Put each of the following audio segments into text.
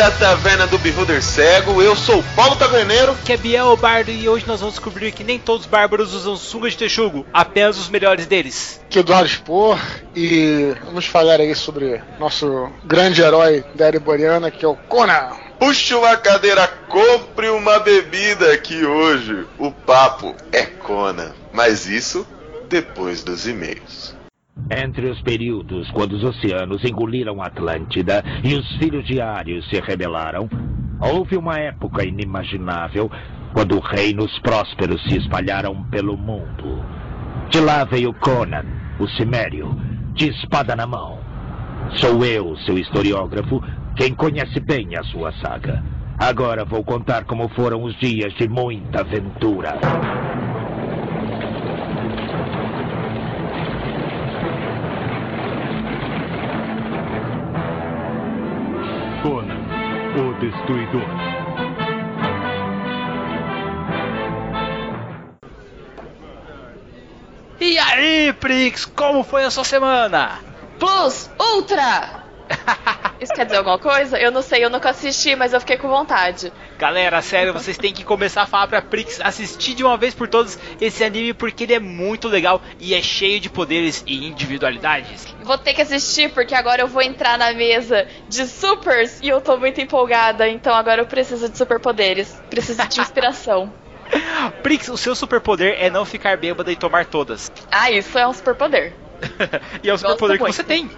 à Taverna do Beholder Cego. Eu sou o Paulo Taverneiro. Que é Biel Bardo e hoje nós vamos descobrir que nem todos os bárbaros usam sunga de texugo, apenas os melhores deles. Que é Eduardo Spor e vamos falar aí sobre nosso grande herói da Ereboriana, que é o Conan. Puxe uma cadeira, compre uma bebida que hoje o papo é Conan. Mas isso depois dos e-mails. Entre os períodos quando os oceanos engoliram Atlântida e os filhos de Ares se rebelaram, houve uma época inimaginável quando reinos prósperos se espalharam pelo mundo. De lá veio Conan, o Cimério, de espada na mão. Sou eu, seu historiógrafo, quem conhece bem a sua saga. Agora vou contar como foram os dias de muita aventura. O Destruidor. E aí, Prix, como foi a sua semana? Plus Ultra! Isso quer dizer alguma coisa? Eu não sei, eu nunca assisti, mas eu fiquei com vontade. Galera, sério, vocês têm que começar a falar pra Prix assistir de uma vez por todas esse anime porque ele é muito legal e é cheio de poderes e individualidades. Vou ter que assistir porque agora eu vou entrar na mesa de supers e eu tô muito empolgada, então agora eu preciso de superpoderes. Preciso de inspiração. Prix, o seu superpoder é não ficar bêbada e tomar todas. Ah, isso é um superpoder. E é o superpoder que você tem.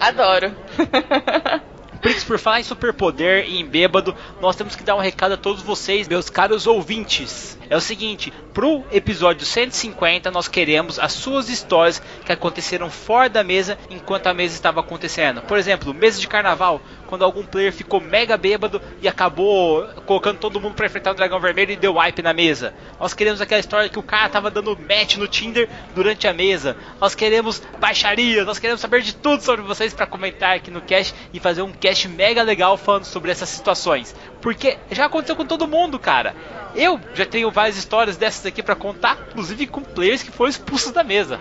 Adoro. Prix, por falar em superpoder e em bêbado, nós temos que dar um recado a todos vocês, meus caros ouvintes. É o seguinte, pro episódio 150 nós queremos as suas histórias que aconteceram fora da mesa enquanto a mesa estava acontecendo. Por exemplo, mesa de carnaval, quando algum player ficou mega bêbado e acabou colocando todo mundo para enfrentar o dragão vermelho e deu wipe na mesa. Nós queremos aquela história que o cara tava dando match no Tinder durante a mesa. Nós queremos baixaria, nós queremos saber de tudo sobre vocês para comentar aqui no cast e fazer um cast mega legal falando sobre essas situações. Porque já aconteceu com todo mundo, cara. Eu já tenho várias histórias dessas aqui para contar, inclusive com players que foram expulsos da mesa.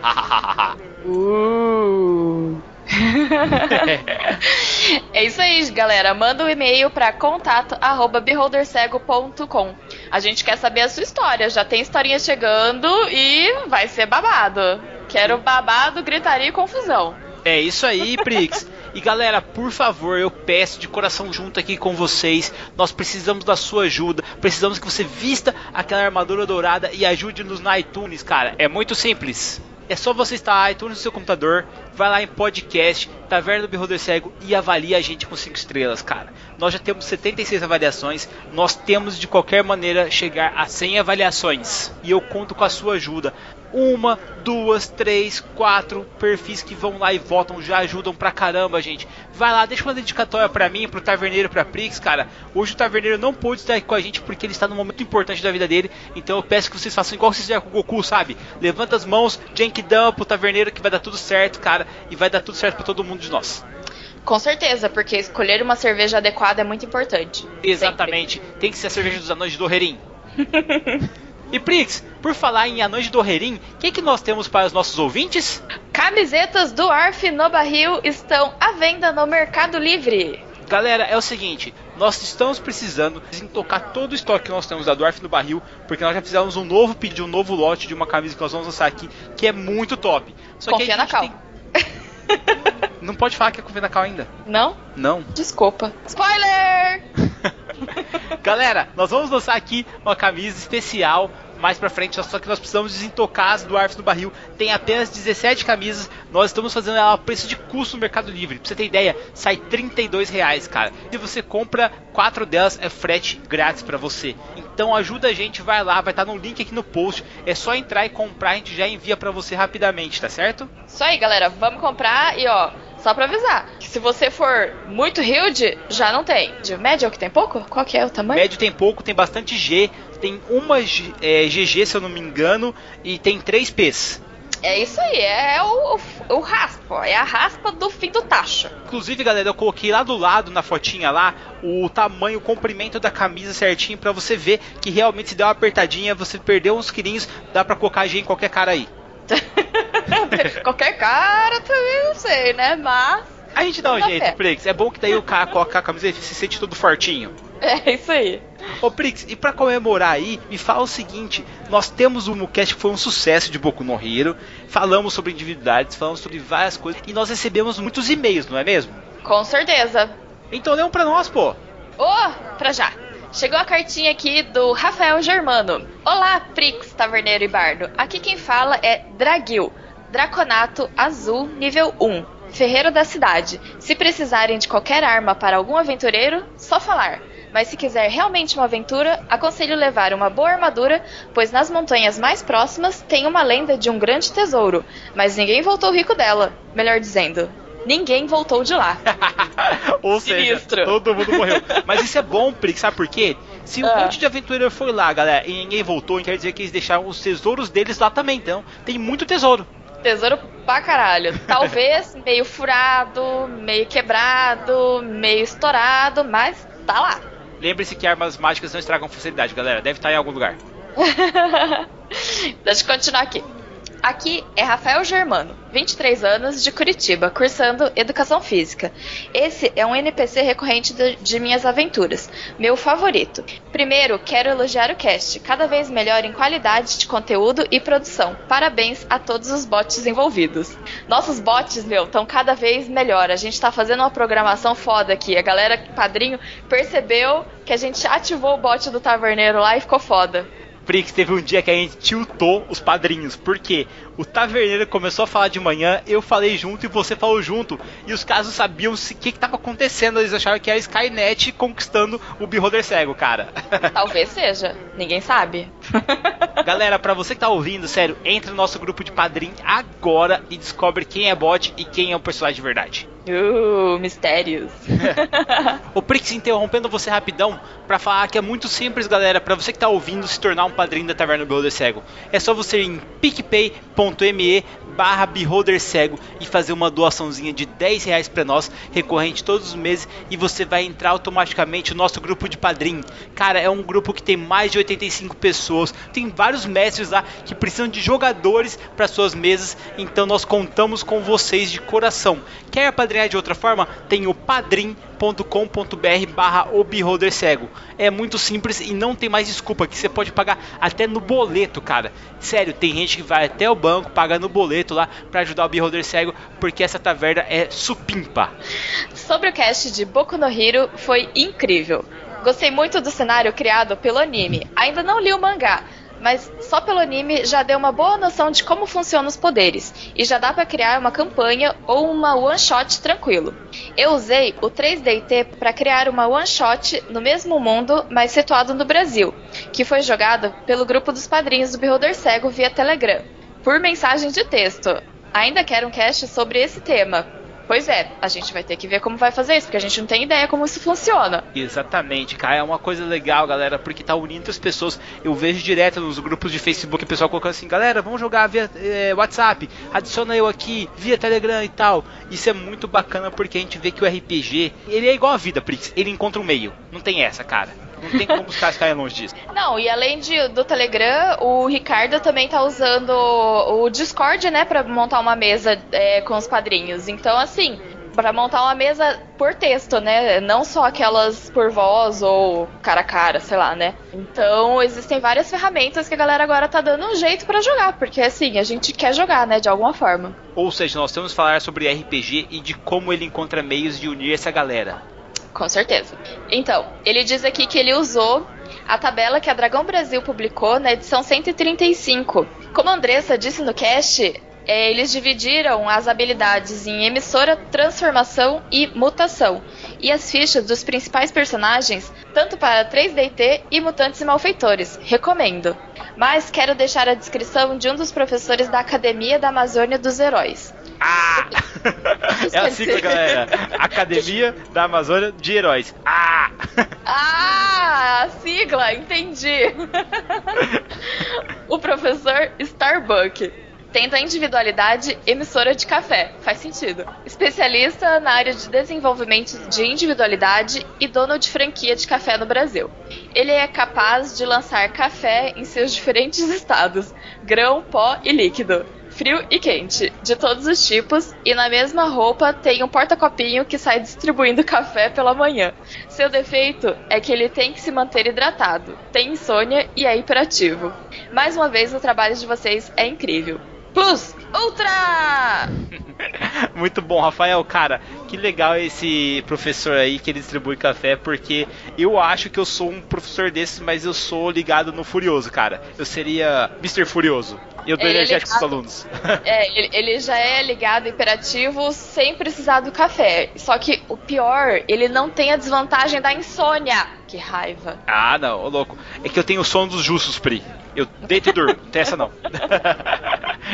Uh. é isso aí, galera. Manda um e-mail para contato@beholdercego.com. A gente quer saber a sua história. Já tem historinha chegando e vai ser babado. Quero babado, gritaria e confusão. É isso aí, Prix. E galera, por favor, eu peço de coração junto aqui com vocês. Nós precisamos da sua ajuda. Precisamos que você vista aquela armadura dourada e ajude-nos na iTunes, cara. É muito simples. É só você estar iTunes no seu computador, vai lá em podcast, Taverna do Beholder Cego e avalie a gente com 5 estrelas, cara. Nós já temos 76 avaliações, nós temos de qualquer maneira chegar a 100 avaliações. E eu conto com a sua ajuda. Uma, duas, três, quatro perfis que vão lá e votam já ajudam pra caramba, gente. Vai lá, deixa uma dedicatória pra mim, pro Taverneiro, pra Prix, cara. Hoje o Taverneiro não pôde estar aqui com a gente porque ele está num momento importante da vida dele. Então eu peço que vocês façam igual vocês fizeram com o Goku, sabe? Levanta as mãos, Genkidama pro Taverneiro que vai dar tudo certo, cara. E vai dar tudo certo pra todo mundo de nós. Com certeza, porque escolher uma cerveja adequada é muito importante. Exatamente. Sempre. Tem que ser a cerveja dos anões de Dorrerim. E Prix, por falar em Anões de Dorrerim, o que, que nós temos para os nossos ouvintes? Camisetas do Arf no Barril estão à venda no Mercado Livre. Galera, é o seguinte, nós estamos precisando desintocar todo o estoque que nós temos da Dwarf no barril, porque nós já fizemos um novo pedido, um novo lote de uma camisa que nós vamos lançar aqui, que é muito top. Só Confia que a na cal. Tem... Não pode falar que é confia na cal ainda. Não? Não. Desculpa. Spoiler! Galera, nós vamos lançar aqui uma camisa especial mais pra frente, só que nós precisamos desintocar as dwarfs no barril. Tem apenas 17 camisas, nós estamos fazendo ela a preço de custo no Mercado Livre. Pra você ter ideia, sai 32 reais, cara. Se você compra quatro delas, é frete grátis para você. Então ajuda a gente, vai lá, vai estar no link aqui no post. É só entrar e comprar, a gente já envia para você rapidamente, tá certo? Isso aí, galera, vamos comprar e ó, só pra avisar, que se você for muito huge, já não tem. De médio é o que tem pouco? Qual que é o tamanho? Médio tem pouco, tem bastante G, tem uma é, GG, se eu não me engano, e tem três Ps. É isso aí, é o, o, o raspa, é a raspa do fim do tacho. Inclusive, galera, eu coloquei lá do lado na fotinha lá o tamanho, o comprimento da camisa certinho para você ver que realmente se der uma apertadinha, você perdeu uns quilinhos, dá pra colocar G em qualquer cara aí. qualquer cara também não sei, né? Mas A gente dá um na jeito, fé. Prix. É bom que daí o cara coloca a camiseta e se sente todo fortinho. É isso aí. Ô Prix, e pra comemorar aí, me fala o seguinte: nós temos um cast que foi um sucesso de Boku no Hero, falamos sobre individualidades, falamos sobre várias coisas e nós recebemos muitos e-mails, não é mesmo? Com certeza. Então lê um pra nós, pô. Ô, pra já. Chegou a cartinha aqui do Rafael Germano. Olá, Prix, Taverneiro e Bardo. Aqui quem fala é Dragil, Draconato Azul nível 1, Ferreiro da Cidade. Se precisarem de qualquer arma para algum aventureiro, só falar. Mas se quiser realmente uma aventura, aconselho levar uma boa armadura, pois nas montanhas mais próximas tem uma lenda de um grande tesouro, mas ninguém voltou rico dela. Melhor dizendo, ninguém voltou de lá. Ou seja, Sinistro. todo mundo morreu. Mas isso é bom, Prix, sabe por quê? Se um Ah. monte de aventureiro foi lá, galera, e ninguém voltou, quer dizer que eles deixaram os tesouros deles lá também. Então, tem muito tesouro. Tesouro pra caralho. Talvez meio furado, meio quebrado, meio estourado, mas tá lá. Lembre-se que armas mágicas não estragam facilidade, galera. Deve estar em algum lugar. Deixa eu continuar aqui. Aqui é Rafael Germano, 23 anos, de Curitiba, cursando Educação Física. Esse é um NPC recorrente de, de minhas aventuras, meu favorito. Primeiro, quero elogiar o cast, cada vez melhor em qualidade de conteúdo e produção. Parabéns a todos os bots envolvidos. Nossos bots, meu, estão cada vez melhor. A gente tá fazendo uma programação foda aqui. A galera padrinho percebeu que a gente ativou o bot do Taverneiro lá e ficou foda. Prix, teve um dia que a gente tiltou os padrinhos. Por quê? O taverneiro começou a falar de manhã, eu falei junto e você falou junto. E os caras sabiam o que estava acontecendo. Eles acharam que era Skynet conquistando o Beholder cego, cara. Talvez seja, ninguém sabe. Galera, pra você que tá ouvindo, sério, entra no nosso grupo de padrinho agora e descobre quem é bot e quem é o personagem de verdade. Uh, mistérios. O Prix interrompendo você rapidão pra falar que é muito simples, galera, pra você que tá ouvindo se tornar um padrinho da Taverna do Beholder Cego. É só você ir em picpay.me barra Beholder Cego e fazer uma doaçãozinha de 10 reais pra nós, recorrente todos os meses, e você vai entrar automaticamente no nosso grupo de padrinho. Cara, é um grupo que tem mais de 85 pessoas, tem vários mestres lá que precisam de jogadores para suas mesas, então nós contamos com vocês de coração. Quer padrinhar de outra forma? Tem o padrim.com.br barra Cego. É muito simples e não tem mais desculpa, que você pode pagar até no boleto, cara. Sério, tem gente que vai até o banco, paga no boleto lá para ajudar o Beholder Cego, porque essa taverna é supimpa. Sobre o cast de Boku no Hero, foi incrível. Gostei muito do cenário criado pelo anime. Ainda não li o mangá, mas só pelo anime já deu uma boa noção de como funcionam os poderes e já dá pra criar uma campanha ou uma one shot tranquilo. Eu usei o 3DT para criar uma one shot no mesmo mundo, mas situado no Brasil, que foi jogado pelo grupo dos padrinhos do Beholder Cego via Telegram, por mensagem de texto. Ainda quero um cast sobre esse tema. Pois é, a gente vai ter que ver como vai fazer isso, porque a gente não tem ideia como isso funciona. Exatamente, cara, é uma coisa legal, galera, porque tá unindo as pessoas. Eu vejo direto nos grupos de Facebook o pessoal colocando assim, galera, vamos jogar via eh, WhatsApp, adiciona eu aqui, via Telegram e tal. Isso é muito bacana porque a gente vê que o RPG, ele é igual a vida, Prix, ele encontra um meio. Não tem essa, cara. Não tem como os caras ficarem longe disso. Não, e além de, do Telegram, o Ricardo também tá usando o Discord, né, pra montar uma mesa é, com os padrinhos. Então, assim, pra montar uma mesa por texto, né? Não só aquelas por voz ou cara a cara, sei lá, né? Então, existem várias ferramentas que a galera agora tá dando um jeito pra jogar, porque assim, a gente quer jogar, né, de alguma forma. Ou seja, nós temos que falar sobre RPG e de como ele encontra meios de unir essa galera. Com certeza. Então, ele diz aqui que ele usou a tabela que a Dragão Brasil publicou na edição 135. Como a Andressa disse no cast, é, eles dividiram as habilidades em emissora, transformação e mutação. E as fichas dos principais personagens, tanto para 3DT e mutantes e malfeitores. Recomendo. Mas quero deixar a descrição de um dos professores da Academia da Amazônia dos Heróis. Ah! É a sigla, galera. Academia da Amazônia de Heróis. Ah! Ah, a sigla, entendi. o professor Starbuck. Tendo a individualidade emissora de café. Faz sentido. Especialista na área de desenvolvimento de individualidade e dono de franquia de café no Brasil. Ele é capaz de lançar café em seus diferentes estados: grão, pó e líquido. Frio e quente, de todos os tipos, e na mesma roupa tem um porta-copinho que sai distribuindo café pela manhã. Seu defeito é que ele tem que se manter hidratado, tem insônia e é hiperativo. Mais uma vez, o trabalho de vocês é incrível. Plus Ultra! Muito bom, Rafael, cara, que legal esse professor aí que ele distribui café, porque eu acho que eu sou um professor desses, mas eu sou ligado no Furioso, cara. Eu seria Mr. Furioso. Eu dou Ele é energético ligado- alunos. É, ele, ele já é ligado hiperativo sem precisar do café. Só que o pior, ele não tem a desvantagem da insônia. Que raiva. ah, não, ô louco. É que eu tenho o sono dos justos, Pri. Eu deito e durmo, não tem essa não.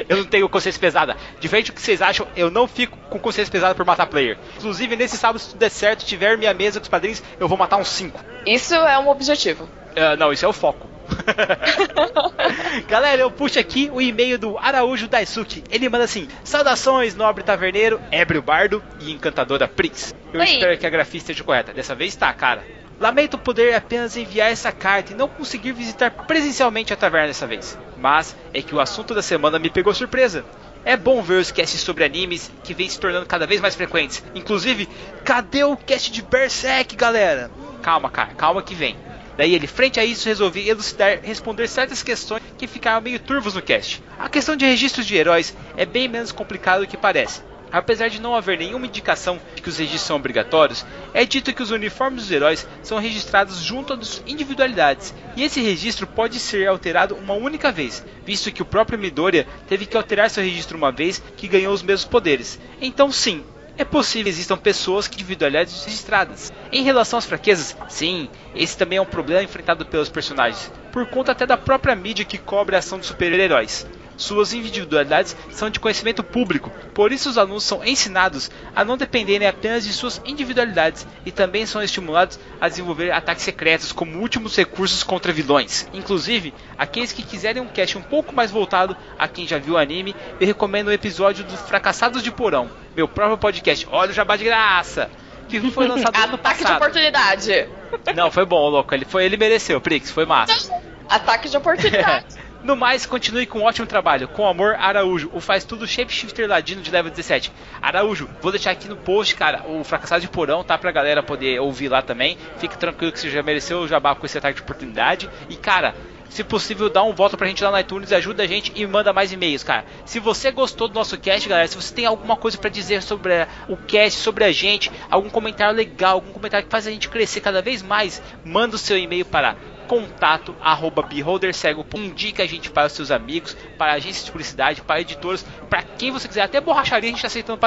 eu não tenho consciência pesada. Diferente do que vocês acham, eu não fico com consciência pesada por matar player. Inclusive, nesse sábado, se tudo der certo, tiver minha mesa com os padrinhos, eu vou matar uns 5. Isso é um objetivo. Ah, não, isso é o foco. Galera, eu puxo aqui o e-mail do Araújo Daisuke. Ele manda assim: Saudações, nobre taverneiro, ébrio bardo e encantadora Prince. Eu Oi. espero que a grafia esteja correta. Dessa vez tá, cara. Lamento poder apenas enviar essa carta e não conseguir visitar presencialmente a taverna dessa vez. Mas é que o assunto da semana me pegou surpresa. É bom ver os casts sobre animes que vêm se tornando cada vez mais frequentes. Inclusive, cadê o cast de Berserk, galera? Calma, cara, calma que vem. Daí ele, frente a isso, resolvi elucidar, responder certas questões que ficaram meio turvos no cast. A questão de registros de heróis é bem menos complicado do que parece. Apesar de não haver nenhuma indicação de que os registros são obrigatórios, é dito que os uniformes dos heróis são registrados junto às individualidades, e esse registro pode ser alterado uma única vez, visto que o próprio Midoriya teve que alterar seu registro uma vez que ganhou os mesmos poderes. Então sim, é possível que existam pessoas com individualidades registradas. Em relação às fraquezas, sim, esse também é um problema enfrentado pelos personagens, por conta até da própria mídia que cobre a ação dos super-heróis. Suas individualidades são de conhecimento público, por isso os alunos são ensinados a não dependerem apenas de suas individualidades e também são estimulados a desenvolver ataques secretos como últimos recursos contra vilões. Inclusive, aqueles que quiserem um cast um pouco mais voltado a quem já viu o anime, eu recomendo o episódio dos Fracassados de Porão, meu próprio podcast. Olha o jabá de graça! Que foi lançado ano Ataque de passado. oportunidade. Não, foi bom, louco. Ele foi, ele mereceu, Prix, foi massa. Ataque de oportunidade. No mais, continue com um ótimo trabalho. Com amor, Araújo, o faz tudo shapeshifter ladino de level 17. Araújo, vou deixar aqui no post, cara, o fracassado de porão, tá? Pra galera poder ouvir lá também. Fique tranquilo que você já mereceu o jabá com esse ataque de oportunidade. E, cara, se possível, dá um voto pra gente lá no iTunes, ajuda a gente e manda mais e-mails, cara. Se você gostou do nosso cast, galera, se você tem alguma coisa pra dizer sobre o cast, sobre a gente, algum comentário legal, algum comentário que faz a gente crescer cada vez mais, manda o seu e-mail para contato arroba beholdercego indica a gente para os seus amigos, para agências de publicidade, para editores, para quem você quiser, até borracharia a gente tá aceitando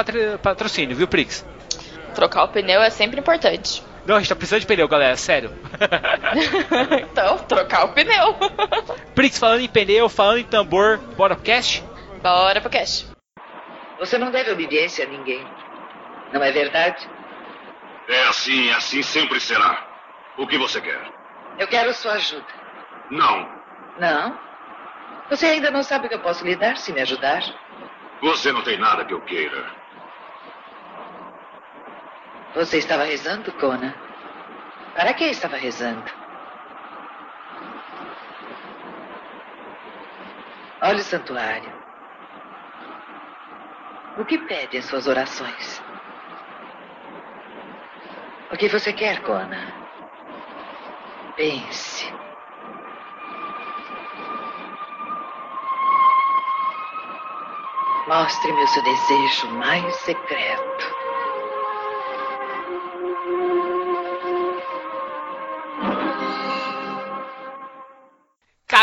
patrocínio, viu, Prix? Trocar o pneu é sempre importante. Não, a gente tá precisando de pneu, galera, sério. então, trocar o pneu. Prix, falando em pneu, falando em tambor, bora pro cast? Bora pro cast. Você não deve obediência a ninguém. Não é verdade? É assim, assim sempre será. O que você quer? Eu quero sua ajuda. Não. Não? Você ainda não sabe o que eu posso lhe dar se me ajudar? Você não tem nada que eu queira. Você estava rezando, Conan? Para que estava rezando? Olha o santuário. O que pede em suas orações? O que você quer, Conan? Pense. Mostre-me o seu desejo mais secreto.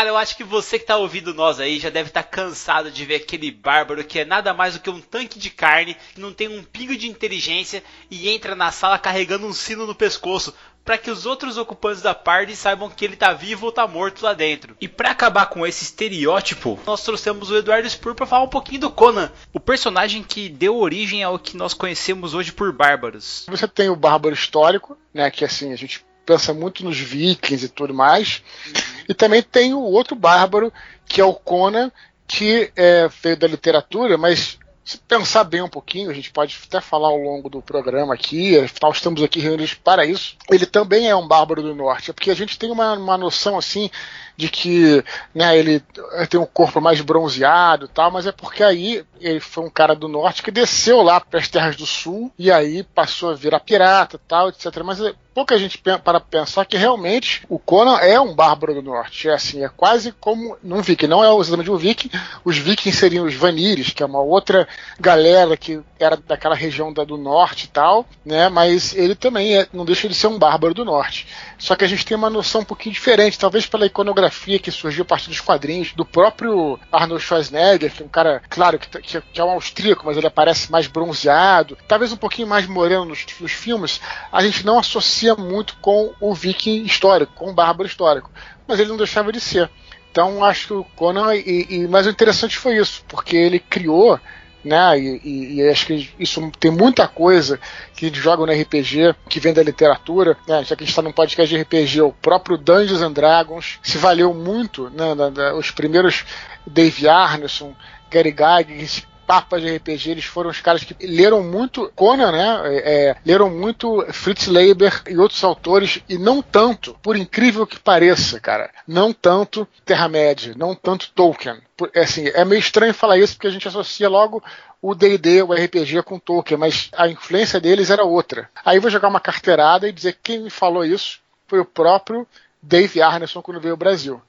Cara, eu acho que você que tá ouvindo nós aí já deve estar cansado de ver aquele bárbaro que é nada mais do que um tanque de carne, que não tem um pingo de inteligência e entra na sala carregando um sino no pescoço para que os outros ocupantes da party saibam que ele tá vivo ou tá morto lá dentro. E para acabar com esse estereótipo, nós trouxemos o Eduardo Spur para falar um pouquinho do Conan, o personagem que deu origem ao que nós conhecemos hoje por bárbaros. Você tem o bárbaro histórico, né? Que assim, a gente pensa muito nos vikings e tudo mais. E também tem o outro bárbaro, que é o Conan, que é, veio da literatura, mas se pensar bem um pouquinho, a gente pode até falar ao longo do programa aqui, afinal estamos aqui reunidos para isso. Ele também é um bárbaro do norte, é porque a gente tem uma, uma noção assim de que né, ele tem um corpo mais bronzeado e tal, mas é porque aí ele foi um cara do norte que desceu lá para as terras do sul e aí passou a virar pirata tal, etc. Mas é, pouca gente para pensar que realmente o Conan é um bárbaro do norte. É assim, é quase como um viking. Não é exatamente um viking. Os vikings seriam os vanires, que é uma outra galera que era daquela região da, do norte e tal, né? Mas ele também é, não deixa de ser um bárbaro do norte. Só que a gente tem uma noção um pouquinho diferente, talvez pela iconografia que surgiu a partir dos quadrinhos, do próprio Arnold Schwarzenegger, que é um cara, claro, que, que, que é um austríaco, mas ele aparece mais bronzeado, talvez um pouquinho mais moreno nos, nos filmes. A gente não associa muito com o viking histórico, com o bárbaro histórico. Mas ele não deixava de ser. Então acho que o Conan. E, e, mas o interessante foi isso, porque ele criou né? E, e, e, acho que isso tem muita coisa que joga no RPG que vem da literatura, né? Já que a gente está num podcast de RPG, o próprio Dungeons and Dragons se valeu muito, né? Da, da, os primeiros Dave Arneson, Gary Gygax papas de RPG, eles foram os caras que leram muito Conan, né? É, é, leram muito Fritz Leiber e outros autores, e não tanto, por incrível que pareça, cara, não tanto Terra-média, não tanto Tolkien. É, assim, é meio estranho falar isso porque a gente associa logo o D&D, o RPG com Tolkien, mas a influência deles era outra. Aí vou jogar uma carteirada e dizer que quem me falou isso foi o próprio Dave Arneson quando veio ao Brasil.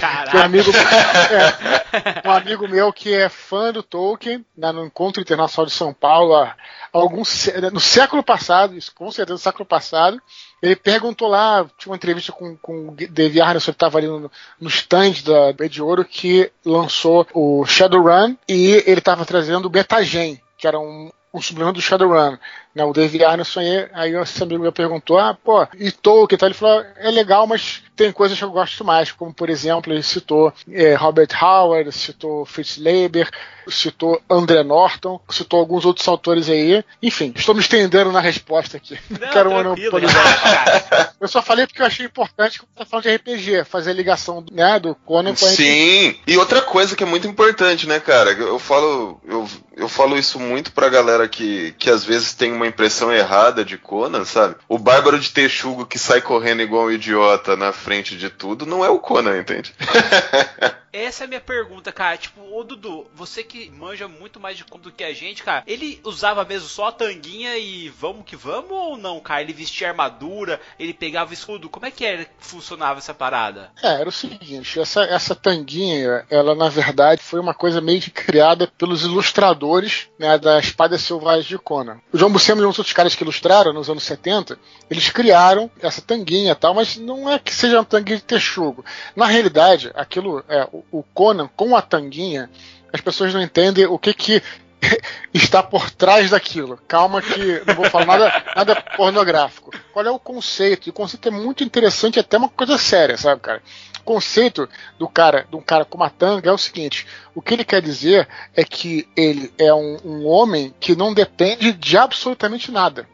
Caraca. Um amigo, é, um amigo meu que é fã do Tolkien, né, no Encontro Internacional de São Paulo, há alguns, no século passado, com certeza no século passado, ele perguntou lá, tinha uma entrevista com, com o Dave Arneson, ele estava ali no, no stand da B de Ouro, que lançou o Shadowrun, e ele estava trazendo o Betagen, que era um, um do Shadowrun. Né, o Dave Arneson aí, aí esse amigo meu perguntou, ah, pô, e Tolkien, tá? ele falou, é legal, mas tem coisas que eu gosto mais, como por exemplo, ele citou é, Robert Howard, citou Fritz Leiber, citou André Norton, citou alguns outros autores aí. Enfim, estou me estendendo na resposta aqui. Não, Quero monopolizar. eu só falei porque eu achei importante quando tá falando de RPG, fazer a ligação né, do Conan com a Sim, e outra coisa que é muito importante, né, cara? Eu falo, eu, eu falo isso muito pra galera que, que às vezes tem uma impressão errada de Conan, sabe? O Bárbaro de Texugo que sai correndo igual um idiota na frente de tudo não é o Conan, entende? Essa é a minha pergunta, cara. Tipo, ô Dudu, você que manja muito mais de do que a gente, cara, ele usava mesmo só a tanguinha e vamos que vamos ou não, cara? Ele vestia armadura, ele pegava escudo. Como é que era que funcionava essa parada? É, era o seguinte, essa, essa tanguinha, ela na verdade foi uma coisa meio que criada pelos ilustradores né, da Espada Selvagem de Conan. O João Buscema e outros caras que ilustraram nos anos 70, eles criaram essa tanguinha e tal, mas não é que seja uma tanguinha de texugo. Na realidade, aquilo é o Conan com a tanguinha, as pessoas não entendem o que que está por trás daquilo. Calma que não vou falar nada, nada pornográfico. Qual é o conceito? E o conceito é muito interessante, até uma coisa séria, sabe, cara? O conceito do cara, do cara com uma tanga é o seguinte: o que ele quer dizer é que ele é um, um homem que não depende de absolutamente nada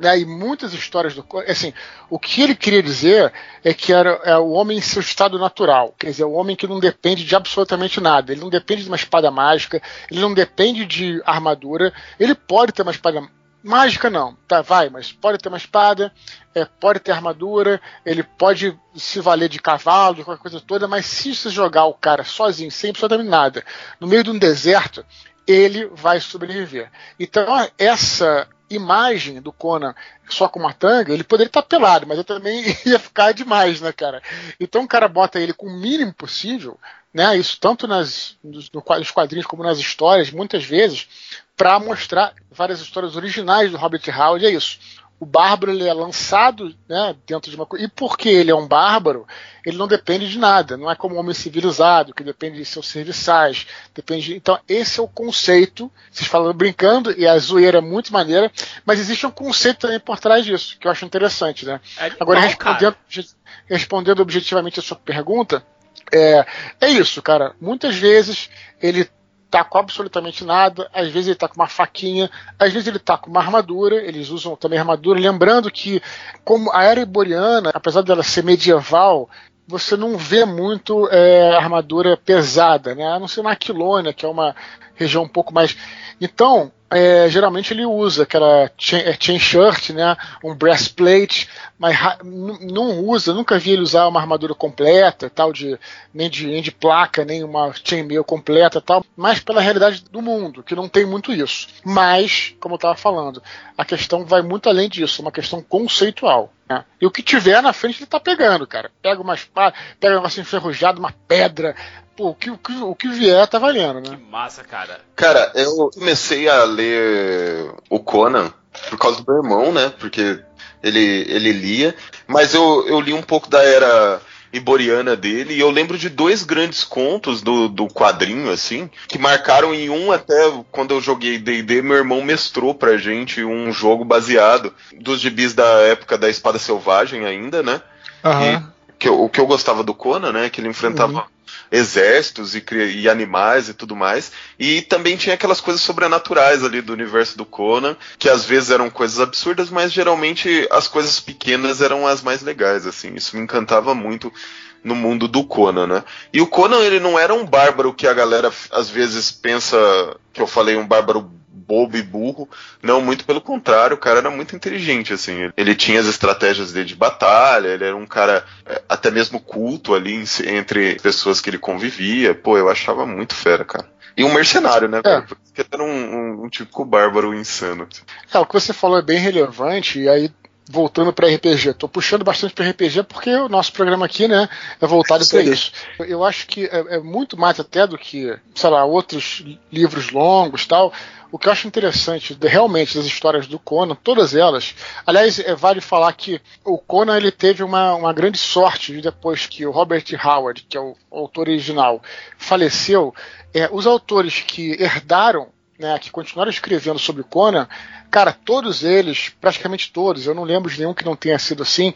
né, e muitas histórias do assim o que ele queria dizer é que era é o homem em seu estado natural quer dizer o homem que não depende de absolutamente nada ele não depende de uma espada mágica ele não depende de armadura ele pode ter uma espada mágica não tá vai mas pode ter uma espada é, pode ter armadura ele pode se valer de cavalo de qualquer coisa toda mas se você jogar o cara sozinho sem absolutamente nada no meio de um deserto ele vai sobreviver. Então essa imagem do Conan só com uma tanga, ele poderia estar pelado, mas eu também ia ficar demais, né, cara? Então o cara bota ele com o mínimo possível, né? Isso tanto nas, nos, nos quadrinhos como nas histórias, muitas vezes, para mostrar várias histórias originais do Robert Howard, é isso o bárbaro ele é lançado né, dentro de uma coisa. E porque ele é um bárbaro, ele não depende de nada. Não é como um homem civilizado, que depende de seus serviçais. Depende de... Então, esse é o conceito. Vocês falam brincando, e a zoeira é muito maneira, mas existe um conceito também por trás disso, que eu acho interessante. Né? É Agora, respondendo, respondendo objetivamente a sua pergunta, é, é isso, cara. Muitas vezes ele tá com absolutamente nada, às vezes ele tá com uma faquinha, às vezes ele tá com uma armadura, eles usam também armadura, lembrando que como a era iboriana, apesar dela ser medieval, você não vê muito é, armadura pesada, né? A não ser na Aquilônia, que é uma região um pouco mais. Então, é, geralmente ele usa aquela chain, é, chain, shirt, né, um breastplate, mas não usa, nunca vi ele usar uma armadura completa, tal de nem de, nem de placa, nem uma chainmail completa, tal, mas pela realidade do mundo, que não tem muito isso. Mas, como eu estava falando, a questão vai muito além disso, é uma questão conceitual. Né? E o que tiver na frente ele está pegando, cara. Pega uma espada, pega um negócio enferrujado, uma pedra, pô, o que, o, que, o que vier tá valendo, né? Que massa, cara. Cara, eu comecei a ler o Conan por causa do meu irmão, né? Porque ele, ele lia, mas eu, eu li um pouco da era iboriana dele, e eu lembro de dois grandes contos do, do quadrinho, assim, que marcaram em um até quando eu joguei D&D, meu irmão mestrou pra gente um jogo baseado dos gibis da época da Espada Selvagem ainda, né? Uhum. E que eu, o que eu gostava do Conan, né, que ele enfrentava uhum exércitos e, e, animais e tudo mais. E também tinha aquelas coisas sobrenaturais ali do universo do Conan, que às vezes eram coisas absurdas, mas geralmente as coisas pequenas eram as mais legais, assim. Isso me encantava muito no mundo do Conan, né? E o Conan, ele não era um bárbaro que a galera às vezes pensa que eu falei um bárbaro bobo e burro. Não, muito pelo contrário, o cara era muito inteligente, assim. Ele tinha as estratégias dele de batalha, ele era um cara é, até mesmo culto ali entre pessoas que ele convivia. Pô, eu achava muito fera, cara. E um mercenário, né? É. Porque era um, um, um típico bárbaro insano. É, o que você falou é bem relevante, e aí voltando para RPG. Estou puxando bastante para RPG porque o nosso programa aqui, né, é voltado para isso. Eu acho que é, é, muito mais até do que, sei lá, outros livros longos, tal. O que eu acho interessante, realmente, das histórias do Conan, todas elas. Aliás, é, vale falar que o Conan ele teve uma, uma grande sorte depois que o Robert Howard, que é o autor original, faleceu. É, os autores que herdaram né, que continuaram escrevendo sobre Conan, cara, todos eles, praticamente todos, eu não lembro de nenhum que não tenha sido assim,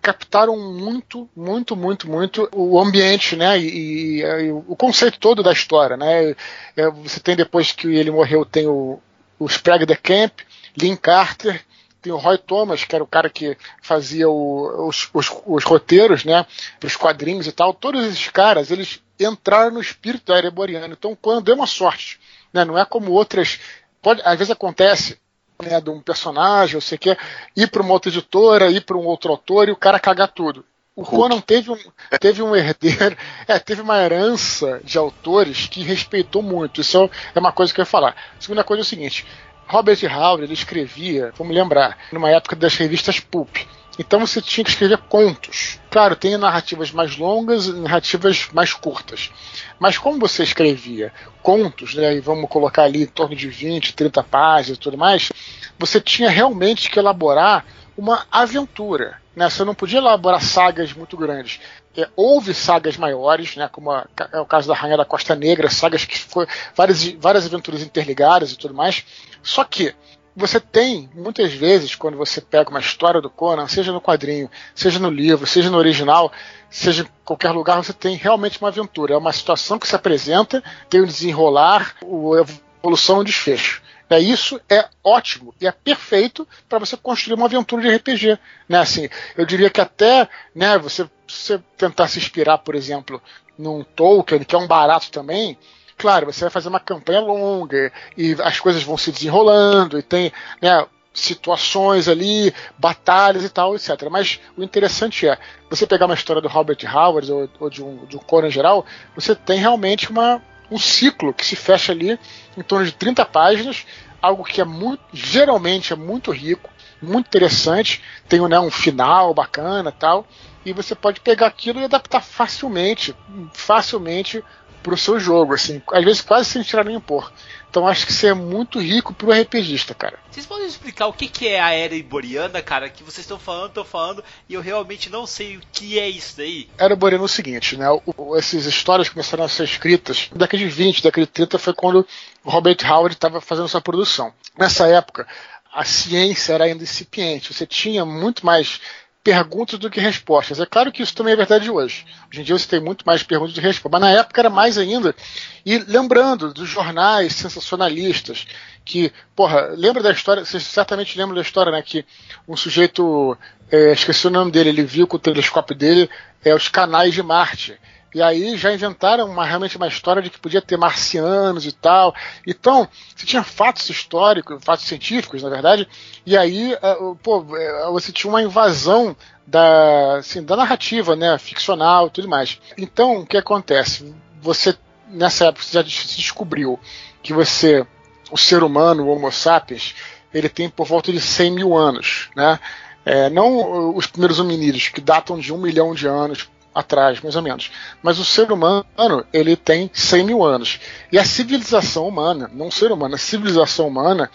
captaram muito, muito, muito, muito o ambiente, né, e, e, e o conceito todo da história, né. É, você tem depois que ele morreu, tem o, o Sprague the Camp, Lynn Carter, tem o Roy Thomas, que era o cara que fazia o, os, os, os, roteiros, né, para os quadrinhos e tal. Todos esses caras, eles entraram no espírito da Ereboriana. Então, quando deu uma sorte né? Não é como outras. Pode, às vezes acontece né, de um personagem, você quer ir para uma outra editora, ir para um outro autor e o cara cagar tudo. O Conan teve um, teve um herdeiro, é, teve uma herança de autores que respeitou muito. Isso é uma coisa que eu ia falar. A segunda coisa é o seguinte: Robert Howard ele escrevia, vamos lembrar, numa época das revistas Pulp. Então você tinha que escrever contos. Claro, tem narrativas mais longas e narrativas mais curtas. Mas como você escrevia contos, né, e vamos colocar ali em torno de 20, 30 páginas e tudo mais, você tinha realmente que elaborar uma aventura. Né? Você não podia elaborar sagas muito grandes. É, houve sagas maiores, né, como a, é o caso da Rainha da Costa Negra, sagas que foi várias, várias aventuras interligadas e tudo mais. Só que você tem, muitas vezes, quando você pega uma história do Conan, seja no quadrinho, seja no livro, seja no original, seja em qualquer lugar, você tem realmente uma aventura. É uma situação que se apresenta, tem um desenrolar, a evolução e um desfecho. É, isso é ótimo e é perfeito para você construir uma aventura de RPG. Né? Assim, eu diria que até né, você, você tentar se inspirar, por exemplo, num Tolkien, que é um barato também, Claro, você vai fazer uma campanha longa e as coisas vão se desenrolando e tem né, situações ali, batalhas e tal, etc. Mas o interessante é, você pegar uma história do Robert Howard ou, ou de, um, de um Conan geral, você tem realmente uma, um ciclo que se fecha ali em torno de 30 páginas, algo que é muito, geralmente é muito rico, muito interessante, tem né, um final bacana tal, e você pode pegar aquilo e adaptar facilmente, facilmente para o seu jogo, assim, às vezes quase sem tirar nem pôr. Então acho que isso é muito rico pro RPGista, cara. Vocês podem explicar o que, que é a Era Iboriana, cara? Que vocês estão falando, estão falando, e eu realmente não sei o que é isso daí. Era Iboriana é o seguinte, né? O, essas histórias começaram a ser escritas na década de 20, década de 30 foi quando Robert Howard estava fazendo sua produção. Nessa época, a ciência era ainda incipiente, você tinha muito mais perguntas do que respostas. É claro que isso também é verdade hoje. Hoje em dia você tem muito mais perguntas do que respostas, mas na época era mais ainda. E lembrando dos jornais sensacionalistas, que, porra, lembra da história, vocês certamente lembram da história, né, que um sujeito, é, esqueci o nome dele, ele viu com o telescópio dele é, os canais de Marte. E aí já inventaram uma, realmente uma história de que podia ter marcianos e tal. Então, você tinha fatos históricos, fatos científicos, na verdade, e aí uh, pô, eh, você tinha uma invasão da, assim, da narrativa, né, ficcional e tudo mais. Então, o que acontece? Você, nessa época, já descobriu que você, o ser humano, o Homo sapiens, ele tem por volta de 100 mil anos, né? É, não os primeiros hominídeos, que datam de um milhão de anos atrás, mais ou menos. Mas o ser humano, ele tem 100 mil anos. E a civilização humana, não ser humano, a civilização humana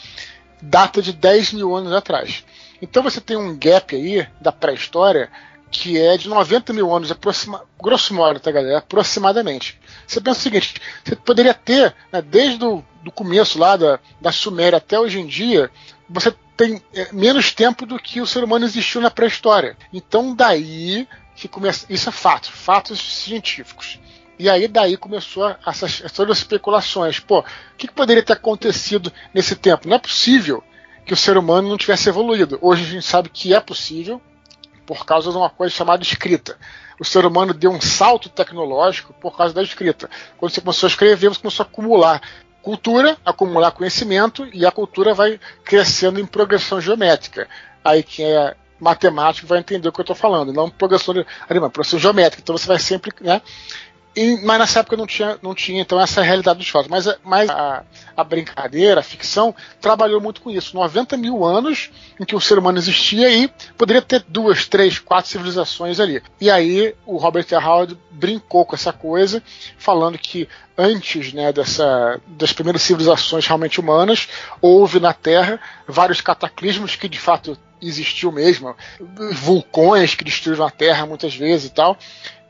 data de 10 mil anos atrás. Então você tem um gap aí da pré-história que é de 90 mil anos, aproxima, grosso modo, tá, galera? Aproximadamente. Você pensa o seguinte: você poderia ter, né, desde o do começo lá da, da Suméria até hoje em dia, você tem é, menos tempo do que o ser humano existiu na pré-história. Então, daí que começa. Isso é fato, fatos científicos. E aí daí começou essas, todas as especulações. Pô, o que, que, poderia ter acontecido nesse tempo? Não é possível que o ser humano não tivesse evoluído. Hoje a gente sabe que é possível por causa de uma coisa chamada escrita. O ser humano deu um salto tecnológico por causa da escrita. Quando você começou a escrever, você começou a acumular cultura, acumular conhecimento e a cultura vai crescendo em progressão geométrica. Aí quem é matemático vai entender o que eu estou falando, não progressão, de, progressão geométrica. Então você vai sempre né, e, mas nessa época não tinha, não tinha então essa realidade dos fatos. Mas, mas a, a, brincadeira, a ficção, trabalhou muito com isso. 90 mil anos em que o ser humano existia e poderia ter duas, três, quatro civilizações ali. E aí o Robert E. Howard brincou com essa coisa, falando que antes né, dessa, das primeiras civilizações realmente humanas, houve na Terra vários cataclismos que de fato existiu mesmo, vulcões que destruíram a Terra muitas vezes e tal.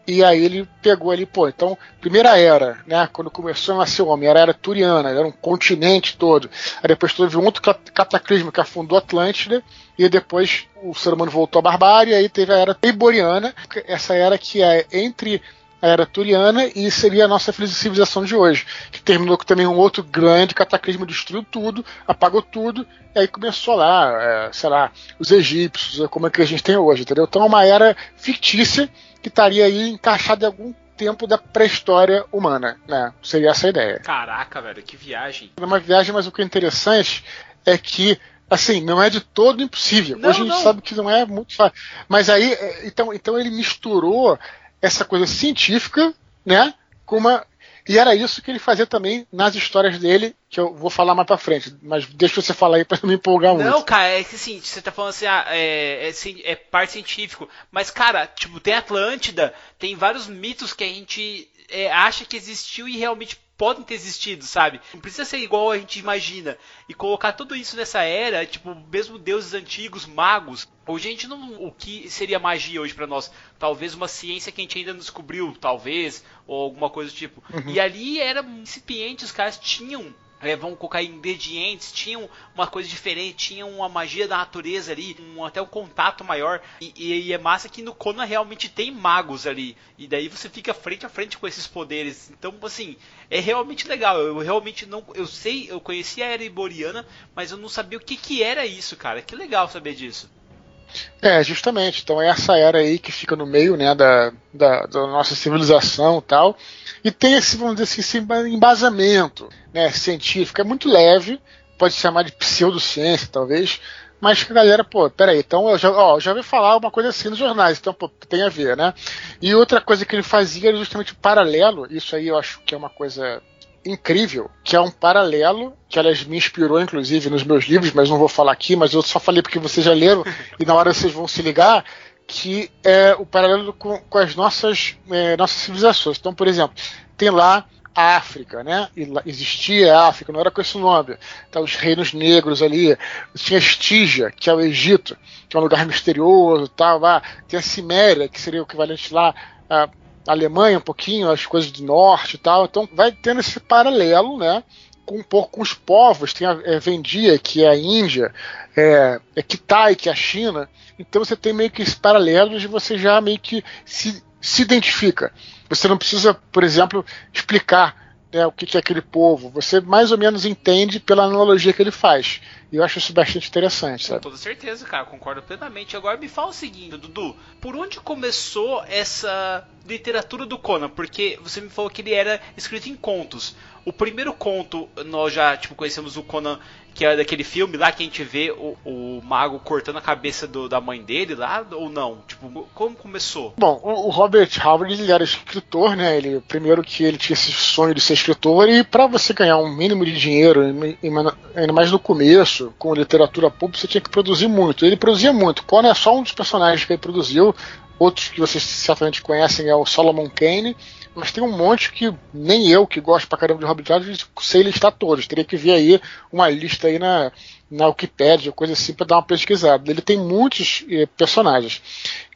E aí ele pegou ali, pô, então, primeira era, né? Quando começou a nascer o homem, era a era turiana, era um continente todo. Aí depois teve um outro cataclismo que afundou a Atlântida, e depois o ser humano voltou à barbárie, aí teve a era Teiboriana, essa era que é entre a era turiana e seria a nossa civilização de hoje, que terminou com também um outro grande cataclismo, destruiu tudo, apagou tudo, e aí começou lá, é, sei lá, os egípcios, como é que a gente tem hoje, entendeu? Então é uma era fictícia que estaria aí encaixado em algum tempo da pré-história humana, né? Seria essa a ideia. Caraca, velho, que viagem. É uma viagem, mas o que é interessante é que assim, não é de todo impossível. Não, Hoje a gente não. sabe que não é muito fácil. Mas aí, é, então, então ele misturou essa coisa científica, né, com uma e era isso que ele fazia também nas histórias dele, que eu vou falar mais pra frente. Mas deixa você falar aí pra não me empolgar muito. Não, cara, é que assim, você tá falando assim, ah, é, é, é, parte científico. Mas, cara, tipo, tem Atlântida, tem vários mitos que a gente é, acha que existiu e realmente podem ter existido, sabe? Não precisa ser igual a gente imagina. E colocar tudo isso nessa era, tipo, mesmo deuses antigos, magos. Hoje a gente não. O que seria magia hoje para nós? Talvez uma ciência que a gente ainda não descobriu, talvez, ou alguma coisa do tipo. Uhum. E ali era incipiente, os caras tinham vão colocar ingredientes, tinham uma coisa diferente, tinham uma magia da natureza ali, um, até um contato maior. E, e, é massa que no Conan realmente tem magos ali. E daí você fica frente a frente com esses poderes. Então, assim, é realmente legal. Eu realmente não. Eu sei, eu conhecia a era iboriana, mas eu não sabia o que, que era isso, cara. Que legal saber disso. É, justamente. Então é essa era aí que fica no meio, né, da, da, da nossa civilização e tal. E tem esse, vamos dizer assim, esse embasamento né, científico. É muito leve, pode se chamar de pseudociência, talvez. Mas que a galera, pô, peraí, então eu já, ó, já ouvi falar uma coisa assim nos jornais, então pô, tem a ver, né? E outra coisa que ele fazia era justamente paralelo, isso aí eu acho que é uma coisa incrível, que é um paralelo, que aliás me inspirou inclusive nos meus livros, mas não vou falar aqui, mas eu só falei porque vocês já leram e na hora vocês vão se ligar, que é o paralelo com, com as nossas, é, nossas civilizações. Então, por exemplo, tem lá a África, né? E lá, existia a África, não era com esse nome. Então, os reinos negros ali. Tinha Estígia, que é o Egito, que é um lugar misterioso tal. Lá. Tem a Ciméria, que seria o equivalente lá a Alemanha um pouquinho, as coisas do norte e tal. Então vai tendo esse paralelo, né? Com um pouco com os povos. Tem a é, Vendia, que é a Índia, é, é Kitai, que é a China. Então você tem meio que esses paralelos e você já meio que se, se identifica. Você não precisa, por exemplo, explicar né, o que, que é aquele povo. Você mais ou menos entende pela analogia que ele faz. E eu acho isso bastante interessante, sabe? Com toda certeza, cara, concordo plenamente. Agora me fala o seguinte, Dudu, por onde começou essa literatura do Conan? Porque você me falou que ele era escrito em contos. O primeiro conto, nós já tipo, conhecemos o Conan que é daquele filme lá que a gente vê o, o mago cortando a cabeça do, da mãe dele lá, ou não? Tipo, como começou? Bom, o, o Robert Howard ele era escritor, né? Ele primeiro que ele tinha esse sonho de ser escritor e para você ganhar um mínimo de dinheiro, ainda mais no começo, com literatura pública, você tinha que produzir muito. Ele produzia muito. Conan é só um dos personagens que ele produziu. Outros que vocês certamente conhecem é o Solomon Kane mas tem um monte que nem eu, que gosto pra caramba de Jones, sei listar todos. Teria que ver aí uma lista aí na, na Wikipedia, coisa assim, para dar uma pesquisada. Ele tem muitos eh, personagens.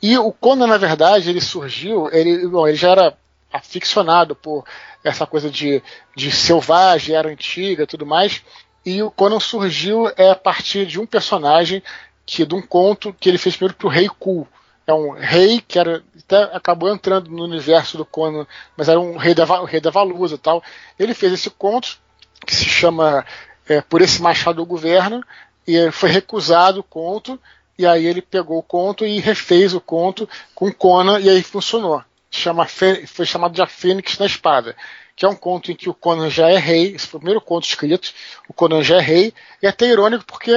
E o Conan, na verdade, ele surgiu, ele, bom, ele já era aficionado por essa coisa de, de selvagem, era antiga tudo mais. E o Conan surgiu é, a partir de um personagem que de um conto que ele fez primeiro pro Rei Ku é um rei que era até acabou entrando no universo do Conan, mas era um rei da, rei da Valusa tal. Ele fez esse conto que se chama é, Por esse Machado do Governo e foi recusado o conto e aí ele pegou o conto e refez o conto com Conan e aí funcionou. Chama, foi chamado de A Fênix na Espada que é um conto em que o Conan já é rei, esse foi o primeiro conto escrito, o Conan já é rei, e é até irônico porque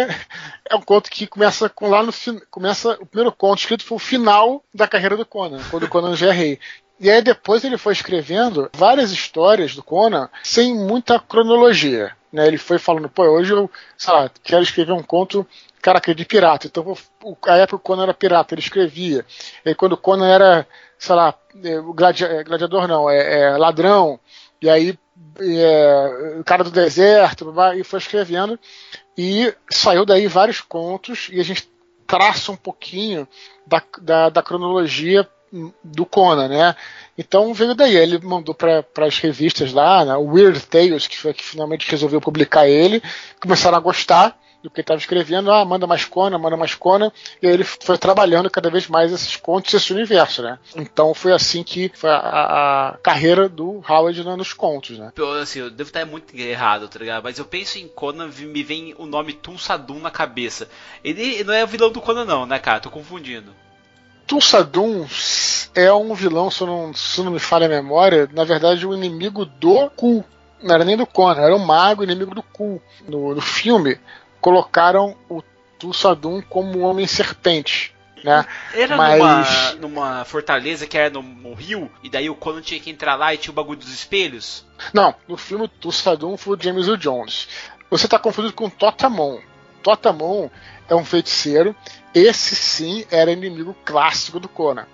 é um conto que começa com lá no começa o primeiro conto escrito foi o final da carreira do Conan, quando o Conan já é rei. E aí depois ele foi escrevendo várias histórias do Conan sem muita cronologia. Né? Ele foi falando, pô, hoje eu, sei lá, quero escrever um conto caraca, de pirata. Então, a época o Conan era pirata, ele escrevia. E quando o Conan era, sei lá, é, gladiador não, é, é ladrão, e aí, é, cara do deserto, e foi escrevendo. E saiu daí vários contos, e a gente traça um pouquinho da, da, da cronologia do Conan, né? Então veio daí, ele mandou para as revistas lá, né, Weird Tales, que foi que finalmente resolveu publicar ele, começaram a gostar, do que estava escrevendo, ah, manda mais Conan, manda mais Conan, e aí ele foi trabalhando cada vez mais esses contos, esse universo, né? Então foi assim que foi a, a carreira do Howard né, nos contos, né? Eu, assim, eu devo estar muito errado, tá ligado? Mas eu penso em Conan, me vem o nome Tulsadum na cabeça. Ele não é o vilão do Conan não, né, cara? Tô confundindo. Tulsadum é um vilão, se não, se não me falha a memória, na verdade o um inimigo do Ku. Não era nem do Conan, era um mago inimigo do Ku. No, no filme, colocaram o Tulsadum como um homem serpente. Né? Era Mas... numa, numa fortaleza que era no, no, rio, e daí o Conan tinha que entrar lá e tinha o bagulho dos espelhos? Não, no filme Tulsadum foi o James Earl Jones. Você está confundido com Totamon. Totamon é um feiticeiro, esse sim era inimigo clássico do Conan.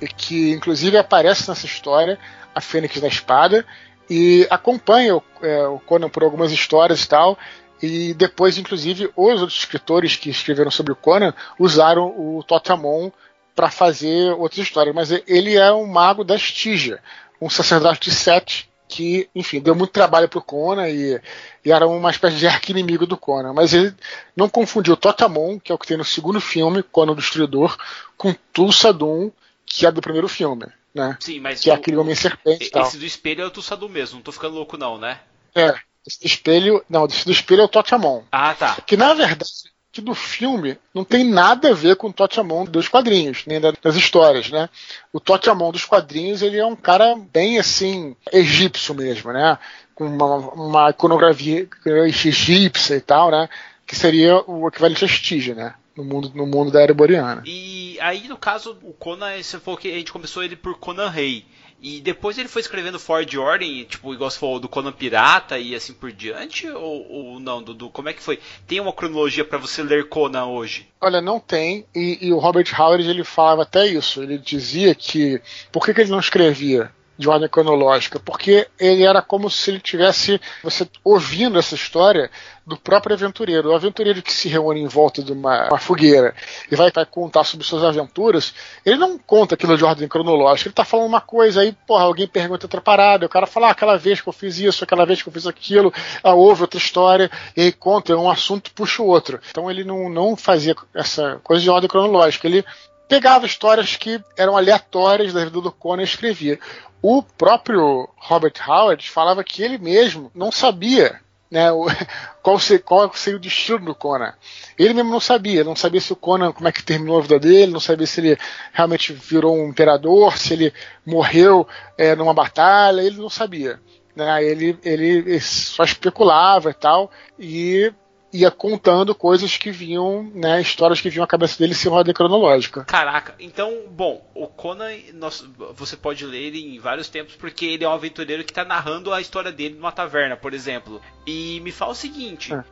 E que inclusive aparece nessa história, a Fênix da Espada, e acompanha o, é, o Conan por algumas histórias e tal, e depois, inclusive, os outros escritores que escreveram sobre o Conan usaram o Totamon para fazer outras histórias. Mas ele é um mago da Stygia, um sacerdote de Sete que, enfim, deu muito trabalho pro Conan e, e era uma espécie de arqui-inimigo do Conan. Mas ele não confundiu o Totamon, que é o que tem no segundo filme, Conan o Destruidor, com Tulsadum, que é do primeiro filme. Né? Sim, mas que é aquele homem serpente. Esse do espelho é o Tulsadum mesmo, não tô ficando louco não, né? É, esse do espelho. Não, esse do espelho é o Totamon. Ah, tá. Que na verdade, que do filme não tem nada a ver com o Totamon dos quadrinhos, nem das histórias, né? O Totamon dos quadrinhos, ele é um cara bem assim, egípcio mesmo, né? Com uma, uma iconografia egípcia e tal, né? Que seria o equivalente a Stygia, né? No mundo, no mundo da era boreana. E aí, no caso, o Conan, você falou que a gente começou ele por Conan Rei. E depois ele foi escrevendo Ford Ordem, tipo, igual você falou, do Conan Pirata e assim por diante? Ou, ou não, Dudu? Como é que foi? Tem uma cronologia para você ler Conan hoje? Olha, não tem. E, e, o Robert Howard ele falava até isso. Ele dizia que. Por que, que ele não escrevia? De ordem cronológica, porque ele era como se ele tivesse você ouvindo essa história do próprio aventureiro, o aventureiro que se reúne em volta de uma, uma fogueira e vai, vai, contar sobre suas aventuras, ele não conta aquilo de ordem cronológica, ele está falando uma coisa aí, porra, alguém pergunta outra parada, o cara fala, ah, aquela vez que eu fiz isso, aquela vez que eu fiz aquilo, ah, houve outra história, e aí conta, um assunto puxa o outro. Então ele não, não fazia essa coisa de ordem cronológica, ele pegava histórias que eram aleatórias da vida do Conan e escrevia. O próprio Robert Howard falava que ele mesmo não sabia né, qual, ser, qual seria o destino do Conan. Ele mesmo não sabia, não sabia se o Conan, como é que terminou a vida dele, não sabia se ele realmente virou um imperador, se ele morreu é, numa batalha, ele não sabia. Né, ele, ele só especulava e tal, e ia contando coisas que vinham, né, histórias que vinham à cabeça dele sem ordem cronológica. Caraca, então, bom, o Conan, nós, você pode ler ele em vários tempos porque ele é um aventureiro que está narrando a história dele numa taverna, por exemplo. E me fala o seguinte, é.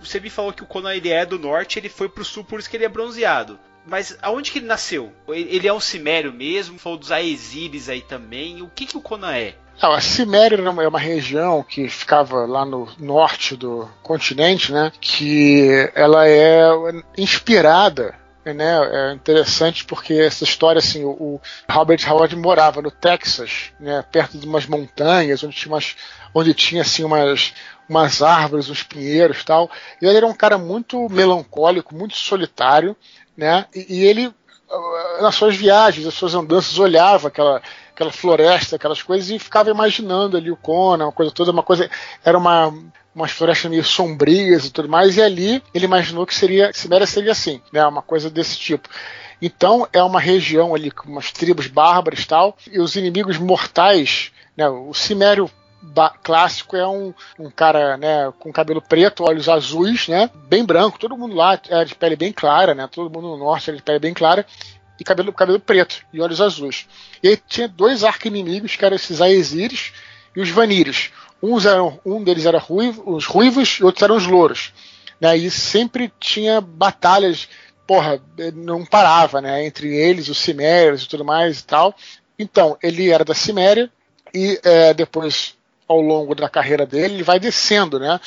você me falou que o Conan ele é do norte, ele foi pro sul por isso que ele é bronzeado. Mas aonde que ele nasceu? Ele é um cimério mesmo? Falou dos Aesiris aí também. O que que o Conan é? Não, a Ciméria é uma região que ficava lá no norte do continente, né? Que ela é inspirada né, é interessante porque essa história, assim, o, Robert Howard morava no Texas, né, perto de umas montanhas, onde tinha, umas, onde tinha assim, umas, umas árvores, uns pinheiros tal. E ele era um cara muito melancólico, muito solitário, né, e, e ele, nas suas viagens, nas suas andanças, olhava aquela, aquela floresta, aquelas coisas, e ficava imaginando ali o Conan, uma coisa toda, uma coisa. Era uma umas florestas meio sombrias e tudo mais, e ali ele imaginou que seria Ciméria seria assim, né, uma coisa desse tipo. Então é uma região ali com umas tribos bárbaras e tal, e os inimigos mortais, né, o Cimério clássico é um, um cara né, com cabelo preto, olhos azuis, né, bem branco, todo mundo lá é de pele bem clara, né, todo mundo no norte é de pele bem clara, e cabelo, cabelo preto e olhos azuis. E aí tinha dois arqui-inimigos, que eram esses Aesiris e os Vanires. Uns eram, um deles era ruivo, os ruivos e outros eram os louros. Né? E sempre tinha batalhas, porra, não parava, né? Entre eles, os Cimérios e tudo mais e tal. Então, ele era da Ciméria e é, depois, ao longo da carreira dele, ele vai descendo, né?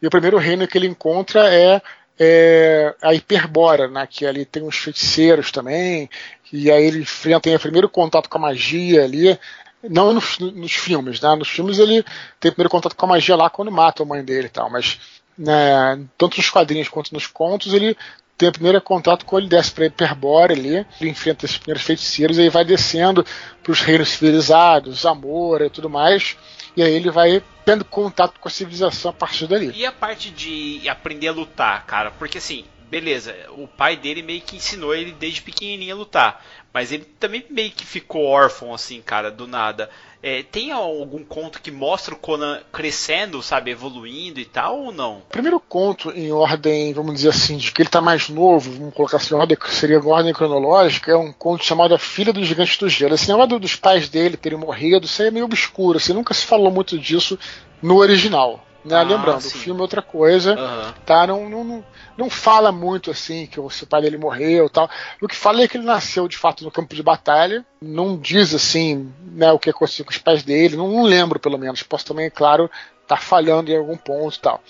E o primeiro reino que ele encontra é é, a Hiperbora, né, que ali tem uns feiticeiros também, e aí ele enfrenta tem o primeiro contato com a magia ali, não nos, nos, filmes, né? Nos filmes ele tem primeiro contato com a magia lá quando mata a mãe dele e tal, mas né, tanto nos quadrinhos quanto nos contos ele tem o primeiro contato com ele desce para Hiperbora ali, ele enfrenta esses primeiros feiticeiros e aí vai descendo para os reinos civilizados, Amor e tudo mais, e aí ele vai tendo contato com a civilização a partir dali. E a parte de aprender a lutar, cara? Porque assim, beleza, o pai dele meio que ensinou ele desde pequenininho a lutar. Mas ele também meio que ficou órfão, assim, cara, do nada. É, tem algum conto que mostra o Conan crescendo, sabe, evoluindo e tal, ou não? Primeiro conto em ordem, vamos dizer assim, de que ele está mais novo, vamos colocar assim, ordem, seria em ordem cronológica, é um conto chamado A Filha dos Gigantes do Gelo. Esse negócio dos pais dele terem morrido, isso aí é meio obscuro, assim, nunca se falou muito disso no original. Né? Ah, Lembrando, sim. o filme é outra coisa, uhum. tá? Não, não, não, fala muito assim que o pai dele morreu tal. O que fala é que ele nasceu de fato no campo de batalha. Não diz assim né, o que aconteceu com os pais dele, não, não lembro pelo menos. Posso também, claro, estar tá falhando em algum ponto e tal.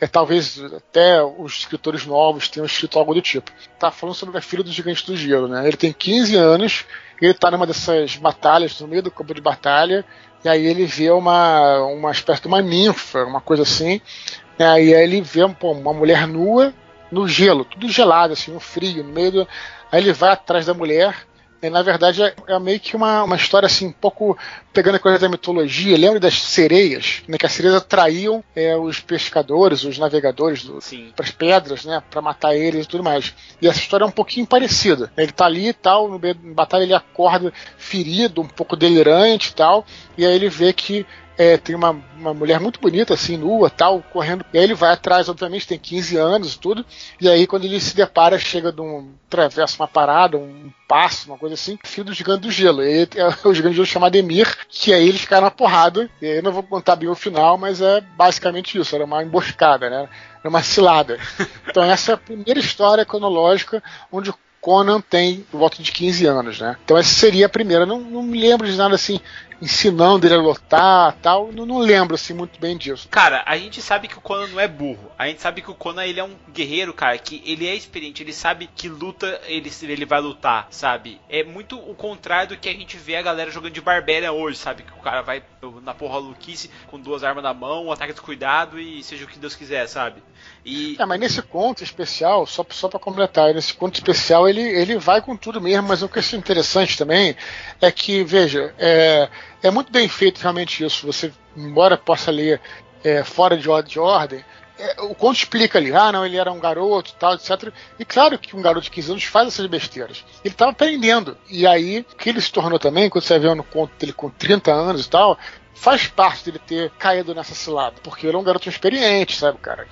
É, talvez até os escritores novos tenham escrito algo do tipo. Tá falando sobre a filha do gigante do gelo, né? Ele tem 15 anos, ele tá numa dessas batalhas, no meio do campo de batalha, e aí ele vê uma, uma espécie de uma ninfa, uma coisa assim. Né, e aí ele vê pô, uma mulher nua no gelo, tudo gelado, assim, no frio, no meio do. Aí ele vai atrás da mulher e, na verdade, é, é, meio que uma, uma história assim, um pouco pegando a coisa da mitologia. Lembra das sereias, né? Que as sereias atraíam é, os pescadores, os navegadores para as pedras, né? Para matar eles e tudo mais. E essa história é um pouquinho parecida. Ele tá ali e tal, no meio da batalha ele acorda ferido, um pouco delirante e tal. E aí ele vê que é, tem uma, uma mulher muito bonita, assim, nua, tal, correndo. E aí ele vai atrás, obviamente, tem 15 anos e tudo. E aí, quando ele se depara, chega de um. atravessa uma parada, um passo, uma coisa assim, fio do gigante do gelo. E é o gigante do gelo chamado Emir, que aí eles ficaram na porrada. E aí eu não vou contar bem o final, mas é basicamente isso. Era uma emboscada, né? Era uma cilada. Então, essa é a primeira história cronológica onde Conan tem volta de 15 anos, né? Então essa seria a primeira. Não, não me lembro de nada assim ensinando ele a lutar tal. Não, não lembro assim muito bem disso. Cara, a gente sabe que o Conan não é burro. A gente sabe que o Conan ele é um guerreiro, cara, que ele é experiente, ele sabe que luta ele, ele vai lutar, sabe? É muito o contrário do que a gente vê a galera jogando de Barbarian hoje, sabe? Que o cara vai na porra louquice com duas armas na mão, um ataque descuidado e seja o que Deus quiser, sabe? E... É, mas nesse conto especial, só, só para completar, nesse conto especial ele, ele vai com tudo mesmo, mas o que é interessante também é que, veja, é, é muito bem feito realmente isso. Você, embora possa ler é, fora de, de ordem, é, o conto explica ali, ah, não, ele era um garoto, tal, etc. E claro que um garoto de 15 anos faz essas besteiras. Ele estava aprendendo. E aí, o que ele se tornou também, quando você vê no conto dele com 30 anos e tal, faz parte dele ter caído nessa cilada. Porque ele é um garoto experiente, sabe, cara?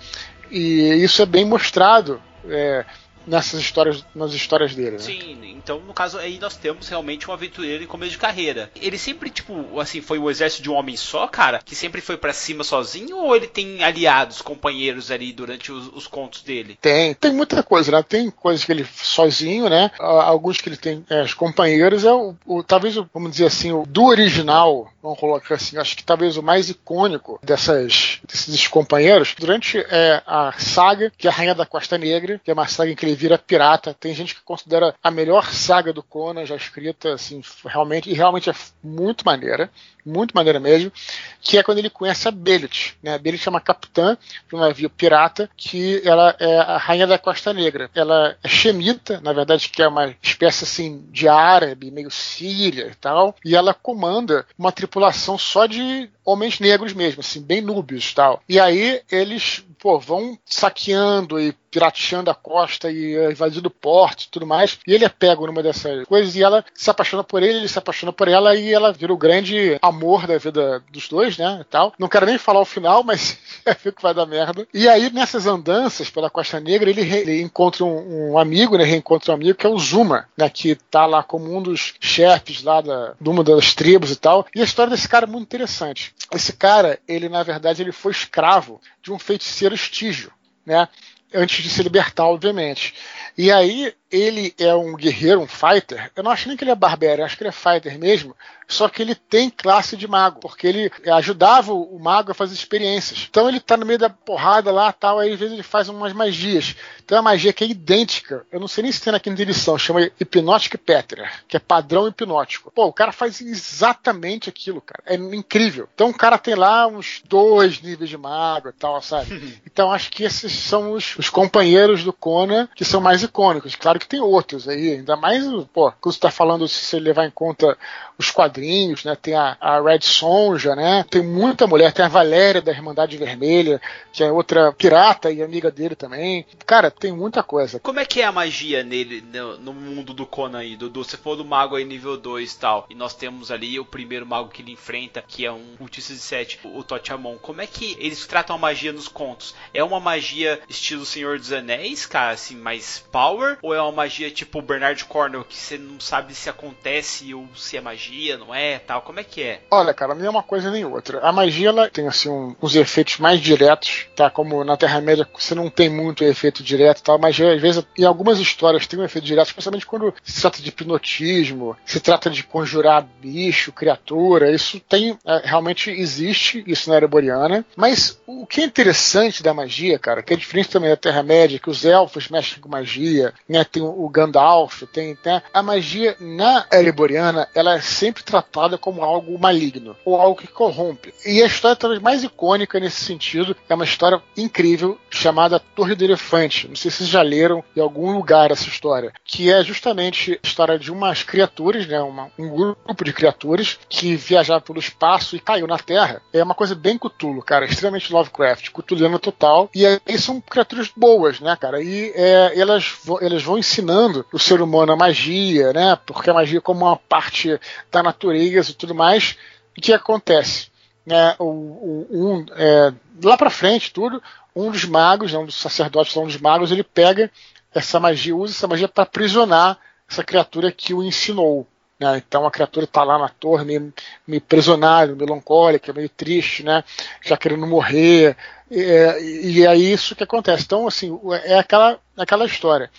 E isso é bem mostrado. É, nessas histórias, nas histórias dele. Né? Sim, então no caso aí nós temos realmente um aventureiro em começo de carreira. Ele sempre, tipo, assim, foi o exército de um homem só, cara, que sempre foi para cima sozinho, ou ele tem aliados, companheiros ali durante os, os, contos dele? Tem, tem muita coisa, né? Tem coisas que ele sozinho, né? Alguns que ele tem é, os companheiros, é o, o, talvez, vamos dizer assim, o do original, vamos colocar assim, acho que talvez o mais icônico dessas, desses companheiros, durante é, a saga, que é a Rainha da Costa Negra, que é uma saga em que ele vira pirata. Tem gente que considera a melhor saga do Conan já escrita, assim, realmente, e realmente é muito maneira muito maneira mesmo, que é quando ele conhece a Belit. Né? A Belit é uma capitã de um navio pirata que ela é a rainha da Costa Negra. Ela é xemita, na verdade, que é uma espécie assim de árabe, meio síria e tal, e ela comanda uma tripulação só de homens negros mesmo, assim, bem núbios tal. E aí eles, pô, vão saqueando e pirateando a costa e invadindo portos e tudo mais. E ele é pego numa dessas coisas e ela se apaixona por ele, ele se apaixona por ela e ela vira o grande amor da vida dos dois, né? E tal. Não quero nem falar o final, mas já fico que vai dar merda. E aí, nessas andanças pela Costa Negra, ele, ele encontra um, um, amigo, né? Reencontra um amigo que é o Zuma, né? Que tá lá como um dos chefes lá da, de uma das tribos e tal. E a história desse cara é muito interessante. Esse cara, ele, na verdade, ele foi escravo de um feiticeiro estígio, né? Antes de se libertar, obviamente. E aí, ele é um guerreiro, um fighter. Eu não acho nem que ele é barbero, acho que ele é fighter mesmo. Só que ele tem classe de mago, porque ele ajudava o mago a fazer experiências. Então ele tá no meio da porrada lá tal, aí às vezes ele faz umas magias. Então é uma magia que é idêntica. Eu não sei nem se tem na quinta edição, chama Hipnotic Petra, que é padrão hipnótico. Pô, o cara faz exatamente aquilo, cara. É incrível. Então o cara tem lá uns dois níveis de mago e tal, sabe? Então acho que esses são os, os companheiros do Conan que são mais icônicos. Claro que tem outros aí, ainda mais, pô, quando você tá falando, se você levar em conta os quadrinhos, né? Tem a, a Red Sonja, né? Tem muita mulher, tem a Valéria da Irmandade Vermelha, que é outra pirata e amiga dele também. Cara, tem muita coisa. Como é que é a magia nele, no, no mundo do Conan aí, Dudu? Você for do mago aí nível 2 e tal, e nós temos ali o primeiro mago que ele enfrenta, que é um cultista de 7, o Totiamon. Como é que eles tratam a magia nos contos? É uma magia estilo Senhor dos Anéis, cara, assim, mais power? Ou é uma magia tipo Bernard Cornwell, que você não sabe se acontece ou se é magia, não é, tal? Como é que é? Olha, cara, nem uma coisa nem outra. A magia, ela tem, assim, um, uns efeitos mais diretos, tá? Como na Terra-média você não tem muito efeito direto, tal, mas às vezes em algumas histórias tem um efeito direto, especialmente quando se trata de hipnotismo, se trata de conjurar bicho, criatura, isso tem, é, realmente existe isso na Ereboriana, mas o que é interessante da magia, cara, que é diferente também da Terra-média, que os elfos mexem com magia, né? Tem o Gandalf, tem, tem a magia na Ereboriana, ela é sempre tratada como algo maligno, ou algo que corrompe. E a história talvez mais icônica nesse sentido é uma história incrível chamada Torre do Elefante. Não sei se vocês já leram em algum lugar essa história, que é justamente a história de umas criaturas, né? Uma, um grupo de criaturas que viajavam pelo espaço e caiu na Terra. É uma coisa bem Cthulhu, cara, extremamente Lovecraft, Cthulhiana total. E aí são criaturas boas, né, cara? E é, elas, elas vão ensinando o ser humano a magia, né? Porque a magia como uma parte da natureza e tudo mais. O que acontece? É, o, o, um, é, lá para frente, tudo, um dos magos, né, um dos sacerdotes, um dos magos, ele pega essa magia, usa essa magia para aprisionar essa criatura que o ensinou. Né? Então a criatura está lá na torre, meio, meio prisionada, melancólica, meio triste, né? já querendo morrer. E, e é isso que acontece. Então, assim, é aquela, aquela história.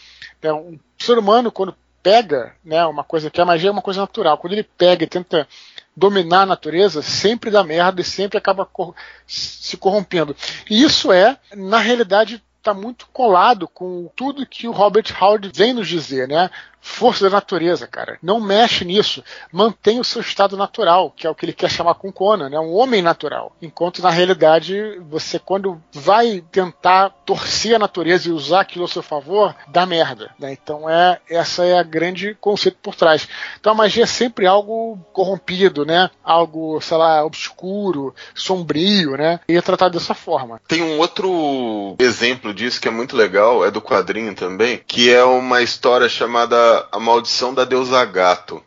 Né? O ser humano, quando pega né, uma coisa que a magia é uma coisa natural, quando ele pega e tenta dominar a natureza sempre dá merda e sempre acaba cor se corrompendo. E isso é, na realidade, está muito colado com tudo que o Robert Howard vem nos dizer, né? Força da natureza, cara. Não mexe nisso. Mantém o seu estado natural, que é o que ele quer chamar com Conan, né? Um homem natural. Enquanto na realidade, você quando vai tentar torcer a natureza e usar aquilo a seu favor, dá merda. Né? Então é essa é a grande conceito por trás. Então a magia é sempre algo corrompido, né? Algo, sei lá, obscuro, sombrio, né? E é tratado dessa forma. Tem um outro exemplo disso que é muito legal, é do quadrinho também, que é uma história chamada a Maldição da Deusa Gato.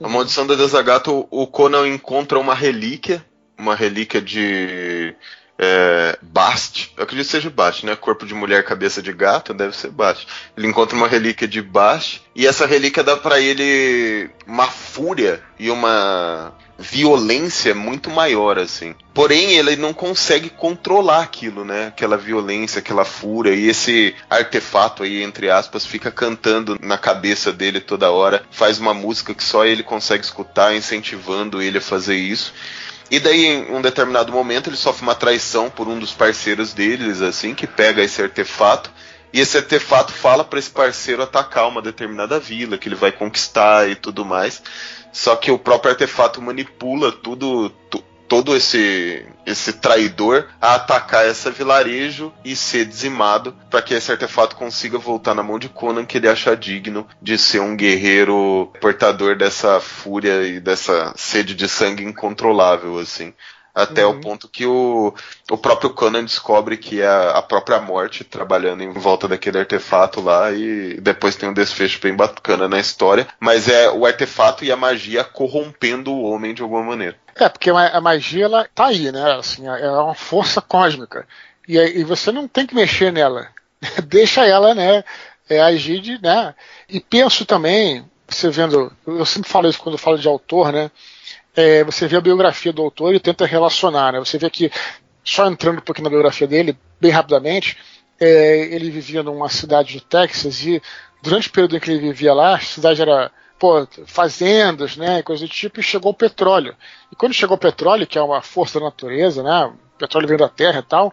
A Uhum. Maldição da Deusa Gato, o Conan encontra uma relíquia, uma relíquia de é, Bast, eu acredito que seja Bast, né? Corpo de mulher, cabeça de gato, deve ser Bast. Ele encontra uma relíquia de Bast, e essa relíquia dá pra ele uma fúria e uma violência muito maior, assim. Porém, ele não consegue controlar aquilo, né? Aquela violência, aquela fúria, e esse artefato aí, entre aspas, fica cantando na cabeça dele toda hora, faz uma música que só ele consegue escutar, incentivando ele a fazer isso. E daí, em um determinado momento, ele sofre uma traição por um dos parceiros deles, assim, que pega esse artefato. E esse artefato fala para esse parceiro atacar uma determinada vila, que ele vai conquistar e tudo mais. Só que o próprio artefato manipula tudo, tu- todo esse esse traidor a atacar essa vilarejo e ser dizimado para que esse artefato consiga voltar na mão de Conan, que ele acha digno de ser um guerreiro portador dessa fúria e dessa sede de sangue incontrolável, assim. Até Uhum. o ponto que o, o próprio Conan descobre que é a, a própria morte trabalhando em volta daquele artefato lá e depois tem um desfecho bem bacana na história. Mas é o artefato e a magia corrompendo o homem de alguma maneira. É, porque a magia ela tá aí, né? Assim, é uma força cósmica. E, e você não tem que mexer nela. Deixa ela, né, é, agir de, né? E penso também, você vendo, eu sempre falo isso quando eu falo de autor, né? É, você vê a biografia do autor e tenta relacionar, né? Você vê que, só entrando um pouquinho na biografia dele, bem rapidamente, é, ele vivia numa cidade de Texas e durante o período em que ele vivia lá, a cidade era pô, fazendas, né, coisa do tipo, e chegou o petróleo. E quando chegou o petróleo, que é uma força da natureza, né, o petróleo vem da terra e tal,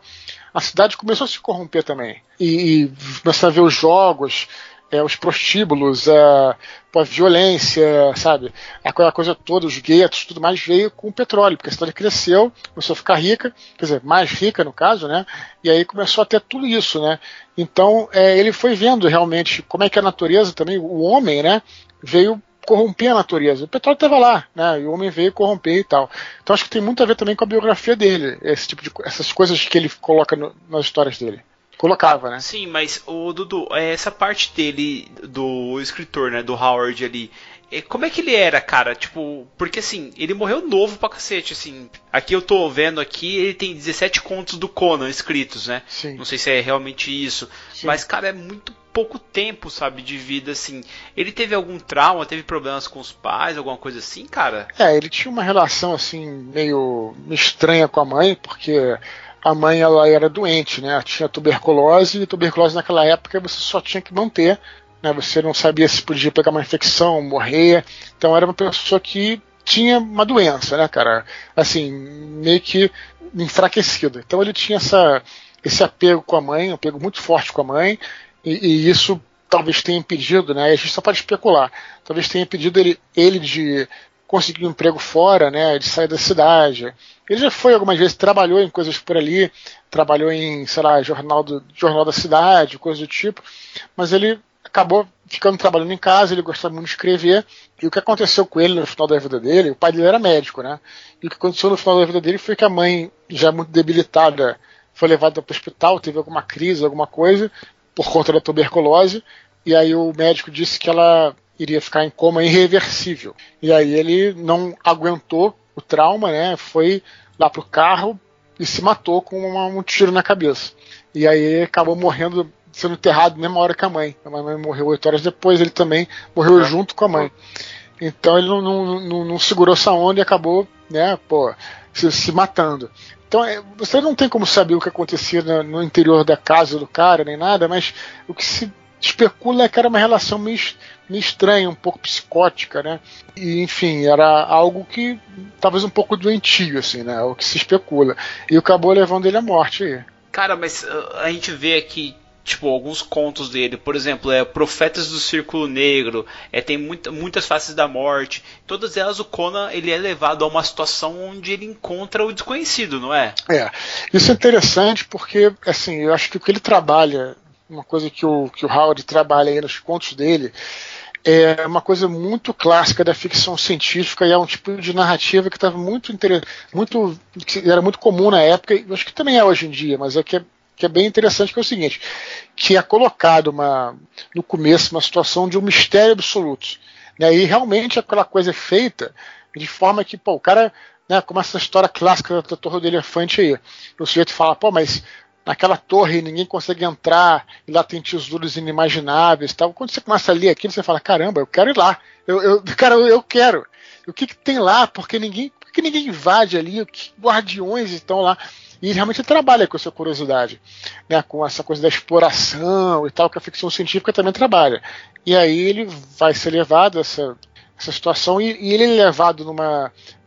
a cidade começou a se corromper também. E, e a ver os jogos, é, os prostíbulos, a, a violência, sabe? A, a coisa toda, os guetos, tudo mais veio com o petróleo, porque a cidade cresceu, começou a ficar rica, quer dizer, mais rica no caso, né? E aí começou a ter tudo isso, né? Então é, ele foi vendo realmente como é que a natureza também, o homem, né? Veio corromper a natureza. O petróleo estava lá, né? E o homem veio corromper e tal. Então acho que tem muito a ver também com a biografia dele, esse tipo de essas coisas que ele coloca no- nas histórias dele. Colocava, né? Sim, mas o Dudu, é, essa parte dele, do escritor, né, do Howard ali, é, como é que ele era, cara? Tipo, porque assim, ele morreu novo pra cacete, assim. Aqui eu tô vendo aqui, ele tem 17 contos do Conan escritos, né? Sim. Não sei se é realmente isso, Sim. mas cara, é muito pouco tempo, sabe, de vida assim. Ele teve algum trauma, teve problemas com os pais, alguma coisa assim, cara? É, ele tinha uma relação assim meio estranha com a mãe, porque a mãe ela era doente, né? Tinha tuberculose e tuberculose naquela época você só tinha que manter, né? Você não sabia se podia pegar uma infecção, morrer. Então era uma pessoa que tinha uma doença, né, cara? Assim, meio que enfraquecida. Então ele tinha essa esse apego com a mãe, um apego muito forte com a mãe, e, e isso talvez tenha impedido, né? A gente só pode especular. Talvez tenha impedido ele, ele de conseguir um emprego fora, né? De sair da cidade. Ele já foi algumas vezes, trabalhou em coisas por ali, trabalhou em, sei lá, jornal, do, jornal da cidade, coisa do tipo, mas ele acabou ficando trabalhando em casa, ele gostava muito de escrever, e o que aconteceu com ele no final da vida dele, o pai dele era médico, né? E o que aconteceu no final da vida dele foi que a mãe, já muito debilitada, foi levada para o hospital, teve alguma crise, alguma coisa, por conta da tuberculose, e aí o médico disse que ela iria ficar em coma irreversível. E aí ele não aguentou o trauma, né? Foi lá pro carro e se matou com uma- um tiro na cabeça. E aí acabou morrendo, sendo enterrado na mesma hora que a mãe. A mãe morreu oito horas depois, ele também morreu junto com a mãe. Então ele não, não, não, não segurou essa onda e acabou, né, pô, se, se matando. Então é, você não tem como saber o que acontecia no, no interior da casa do cara, nem nada, mas o que se especula que era uma relação meio, meio estranha, um pouco psicótica, né? E, enfim, era algo que talvez um pouco doentio, assim, né? O que se especula. E acabou levando ele à morte aí. Cara, mas uh, a gente vê aqui tipo, alguns contos dele, por exemplo, é Profetas do Círculo Negro, é, tem muita, muitas faces da morte. Todas elas o Conan ele é levado a uma situação onde ele encontra o desconhecido, não é? É. Isso é interessante porque, assim, eu acho que o que ele trabalha, uma coisa que o, que o Howard trabalha aí nos contos dele, é uma coisa muito clássica da ficção científica e é um tipo de narrativa que estava muito muito que era muito comum na época e acho que também é hoje em dia, mas é que é que é bem interessante, que é o seguinte, que é colocado uma, no começo uma situação de um mistério absoluto. Né, e realmente aquela coisa é feita de forma que, pô, o cara, né, como essa história clássica da Torre do Elefante aí, o sujeito fala, pô, mas naquela torre ninguém consegue entrar, e lá tem tesouros inimagináveis tal. Quando você começa a ler aquilo, você fala, caramba, eu quero ir lá. Eu, eu, cara, eu, quero. O que, que tem lá? Porque ninguém, porque ninguém invade ali, que guardiões estão lá. E realmente trabalha com essa curiosidade, né, com essa coisa da exploração e tal, que a ficção científica também trabalha. E aí ele vai ser levado a essa, essa situação e, e ele é levado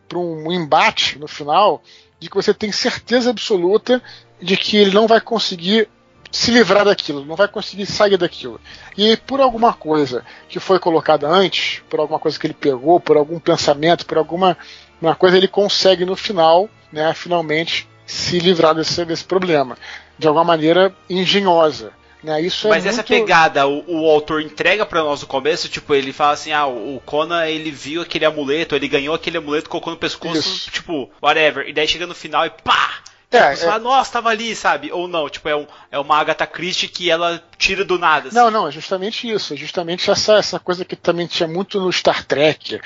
para um embate no final de que você tem certeza absoluta de que ele não vai conseguir se livrar daquilo, não vai conseguir sair daquilo. E por alguma coisa que foi colocada antes, por alguma coisa que ele pegou, por algum pensamento, por alguma uma coisa, ele consegue no final, né, finalmente se livrar desse, desse problema de alguma maneira engenhosa. Né? Isso Mas é essa muito... pegada, o, o, autor entrega para nós no começo, tipo, ele fala assim, ah, o Conan ele viu aquele amuleto, ele ganhou aquele amuleto, colocou no pescoço, Isso. tipo, whatever. E daí chega no final e pá! É, tipo, é... nossa, tava ali, sabe? Ou não, tipo, é, um, é uma Agatha Christie que ela tira do nada. Assim. Não, não, é justamente isso. É justamente essa, essa coisa que também tinha muito no Star Trek.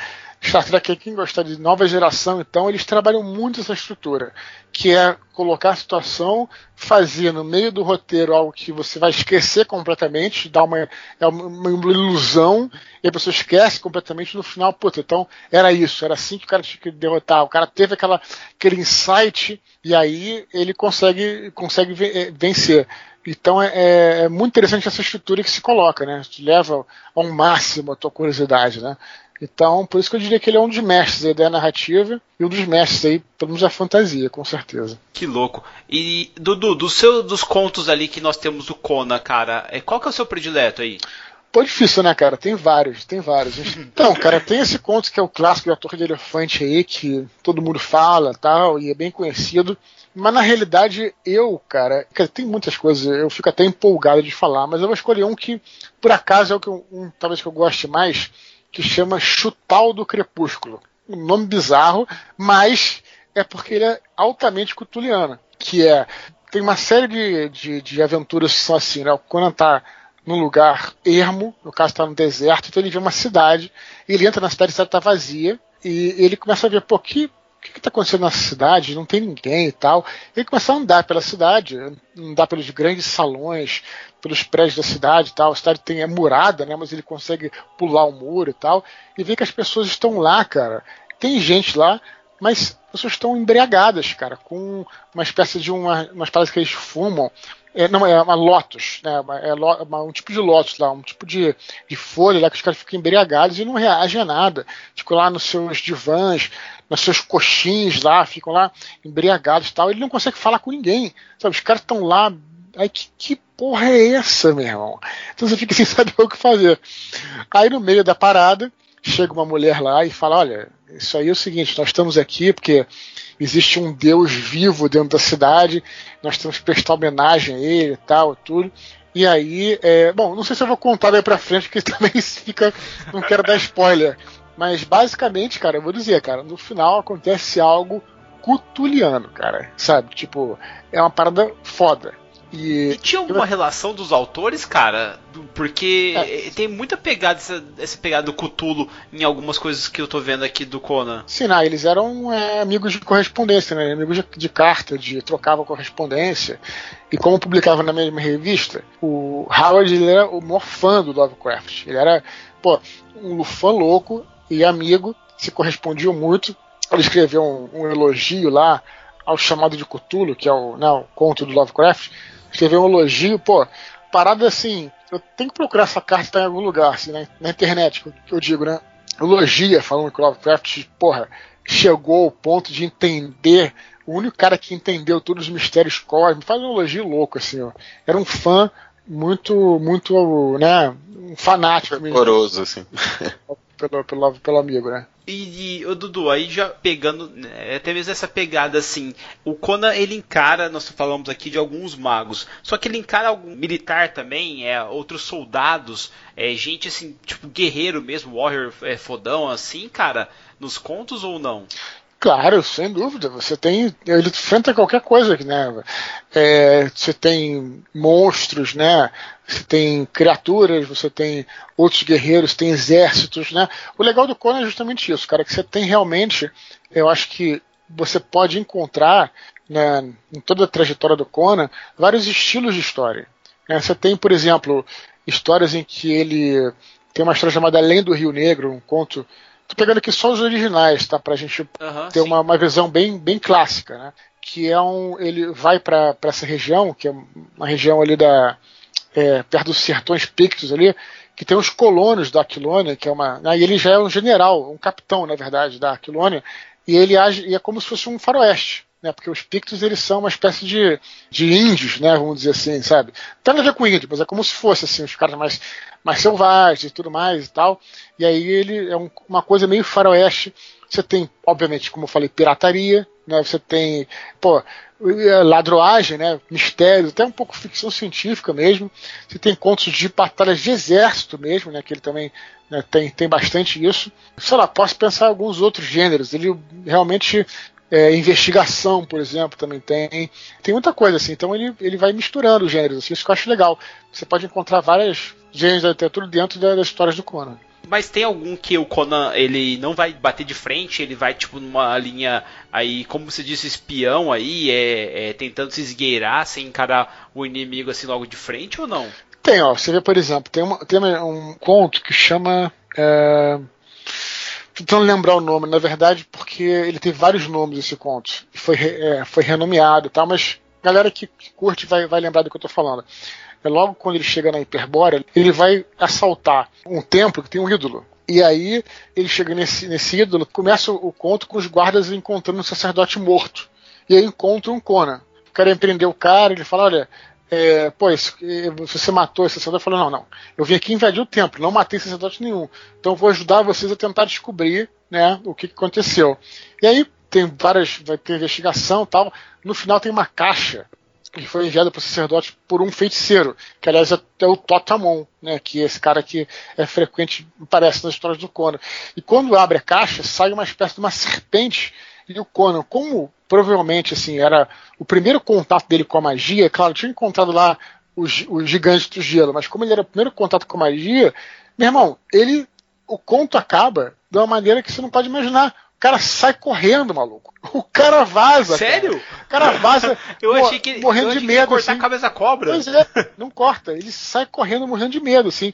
Star Trek, quem gosta de nova geração, então, eles trabalham muito essa estrutura, que é colocar a situação, fazer no meio do roteiro algo que você vai esquecer completamente, dar uma, é uma, uma ilusão, e a pessoa esquece completamente no final, puta, então era isso, era assim que o cara tinha que derrotar, o cara teve aquela, aquele insight, e aí ele consegue, consegue eh, vencer. Então é, é, é, muito interessante essa estrutura que se coloca, né? Leva ao máximo a tua curiosidade, né? Então, por isso que eu diria que ele é um dos mestres aí da narrativa e um dos mestres aí, pelo menos da fantasia, com certeza. Que louco. E, Dudu, do seu, dos contos ali que nós temos do Conan, cara, é, qual que é o seu predileto aí? Pô, difícil, né, cara? Tem vários, tem vários. Então, cara, tem esse conto que é o clássico da Torre de Elefante aí, que todo mundo fala tal, e é bem conhecido. Mas na realidade, eu, cara, tem muitas coisas, eu fico até empolgado de falar, mas eu vou escolher um que, por acaso, é o que eu, um, talvez que eu goste mais, que chama Chutal do Crepúsculo. Um nome bizarro, mas é porque ele é altamente cutuliano. Que é. Tem uma série de, de, de aventuras que são assim, né? O Conan tá num lugar ermo, no caso está no deserto, então ele vê uma cidade, ele entra na cidade, a cidade está vazia, e ele começa a ver, pô, que o que está acontecendo nessa cidade? Não tem ninguém e tal. Ele começa a andar pela cidade, andar pelos grandes salões, pelos prédios da cidade e tal. A cidade tem é murada, né? Mas ele consegue pular o muro e tal. E vê que as pessoas estão lá, cara. Tem gente lá, mas as pessoas estão embriagadas, cara, com uma espécie de uma, umas paradas que eles fumam. É, não, é uma Lotus, né? É uma, um tipo de Lotus lá, um tipo de, de folha lá que os caras ficam embriagados e não reagem a nada. Ficam lá nos seus divãs, nos seus coxins lá, ficam lá embriagados e tal. Ele não consegue falar com ninguém. Sabe? Os caras estão lá. Aí que, que porra é essa, meu irmão? Então você fica sem saber o que fazer. Aí no meio da parada, chega uma mulher lá e fala: Olha, isso aí é o seguinte, nós estamos aqui porque existe um Deus vivo dentro da cidade, nós temos que prestar homenagem a ele e tal, tudo. E aí, é, bom, não sei se eu vou contar daí pra frente, porque também fica. Não quero dar spoiler. Mas basicamente, cara, eu vou dizer, cara, no final acontece algo cutuliano, cara. Sabe? Tipo, é uma parada foda. E, e tinha alguma eu... relação dos autores, cara? Porque é. tem muita pegada, essa, essa pegada do Cutulo em algumas coisas que eu tô vendo aqui do Conan. Sim, não, eles eram é, amigos de correspondência, né? Amigos de, de carta, de trocavam correspondência. E como publicava na mesma revista, o Howard ele era o maior fã do Lovecraft. Ele era, pô, um fã louco e amigo, se correspondiam muito. Ele escreveu um, um elogio lá ao chamado de Cthulhu, que é o, né, o conto do Lovecraft. Escreveu um elogio, pô, parada assim, eu tenho que procurar essa carta tá em algum lugar, assim, né? na internet, que eu, digo, né? Elogia falando que Lovecraft, porra, chegou ao ponto de entender, o único cara que entendeu todos os mistérios cósmicos, faz um elogio louco, assim, ó. Era um fã muito, muito, né, um fanático. Horroroso, assim. Pelo, pelo, pelo amigo, né? E, e o Dudu, aí já pegando, né, até mesmo essa pegada assim, o Conan ele encara, nós falamos aqui de alguns magos, só que ele encara algum militar também, é, outros soldados, é, gente assim, tipo guerreiro mesmo, warrior é, fodão assim, cara, nos contos ou não? Claro, sem dúvida. Você tem. Ele enfrenta qualquer coisa, né? É, você tem monstros, né? Você tem criaturas, você tem outros guerreiros, tem exércitos, né? O legal do Conan é justamente isso, cara, que você tem realmente. Eu acho que você pode encontrar né, em toda a trajetória do Conan vários estilos de história. Né? Você tem, por exemplo, histórias em que ele tem uma história chamada Além do Rio Negro, um conto Tô pegando aqui só os originais, tá? Pra gente uhum, ter uma, uma, visão bem, bem clássica, né? Que é um. Ele vai para essa região, que é uma região ali da. É, perto dos sertões pictos ali, que tem os colonos da Aquilônia, que é uma. Né, e ele já é um general, um capitão, na verdade, da Aquilônia, e ele age, e é como se fosse um faroeste né? Porque os Pictos eles são uma espécie de, de índios, né? Vamos dizer assim, sabe? Tem nada a ver com índio, mas é como se fosse assim, os caras mais, mais selvagens e tudo mais e tal. E aí ele é um, uma coisa meio faroeste. Você tem, obviamente, como eu falei, pirataria, né? Você tem, pô, ladroagem, né? Mistérios, até um pouco ficção científica mesmo. Você tem contos de batalhas de exército mesmo, né? Que ele também né, tem, tem bastante isso. Sei lá, posso pensar em alguns outros gêneros. Ele realmente é, investigação, por exemplo, também tem. Tem muita coisa assim. Então ele, ele vai misturando os gêneros. Assim, isso que eu acho legal. Você pode encontrar várias gêneros da literatura dentro das histórias do Conan. Mas tem algum que o Conan ele não vai bater de frente, ele vai tipo numa linha aí, como você disse, espião aí, é, é tentando se esgueirar sem encarar o inimigo assim logo de frente ou não? Tem, ó. Você vê, por exemplo, tem, uma, tem um conto que chama. É tentando lembrar o nome, na verdade, porque ele tem vários nomes esse conto. Foi, é, foi renomeado e tal, mas galera que, que, curte vai, vai lembrar do que eu tô falando. É logo quando ele chega na Hiperbórea, ele vai assaltar um templo que tem um ídolo. E aí ele chega nesse, nesse ídolo, começa o, o conto com os guardas encontrando um sacerdote morto. E aí encontra um Conan. O cara empreendeu o cara, ele fala, olha, é, pô, você matou esse sacerdote? Falou, não, não. Eu vim aqui invadir o templo, não matei sacerdote nenhum. Então vou ajudar vocês a tentar descobrir né, o que, que aconteceu. E aí tem várias, vai ter investigação tal. No final tem uma caixa que foi enviada para o sacerdote por um feiticeiro, que aliás é o Totamon, né, que é esse cara que é frequente, parece nas histórias do Conan. E quando abre a caixa, sai uma espécie de uma serpente e o Conan, como provavelmente assim era o primeiro contato dele com a magia, claro, tinha encontrado lá os, os gigantes do gelo, mas como ele era o primeiro contato com a magia, meu irmão, ele o conto acaba de uma maneira que você não pode imaginar. O cara sai correndo, maluco. O cara vaza. Sério? Cara. O cara vaza. eu achei que morrendo eu achei de medo. Que cortar assim. a cabeça cobra. Pois é, não corta. Ele sai correndo morrendo de medo, assim.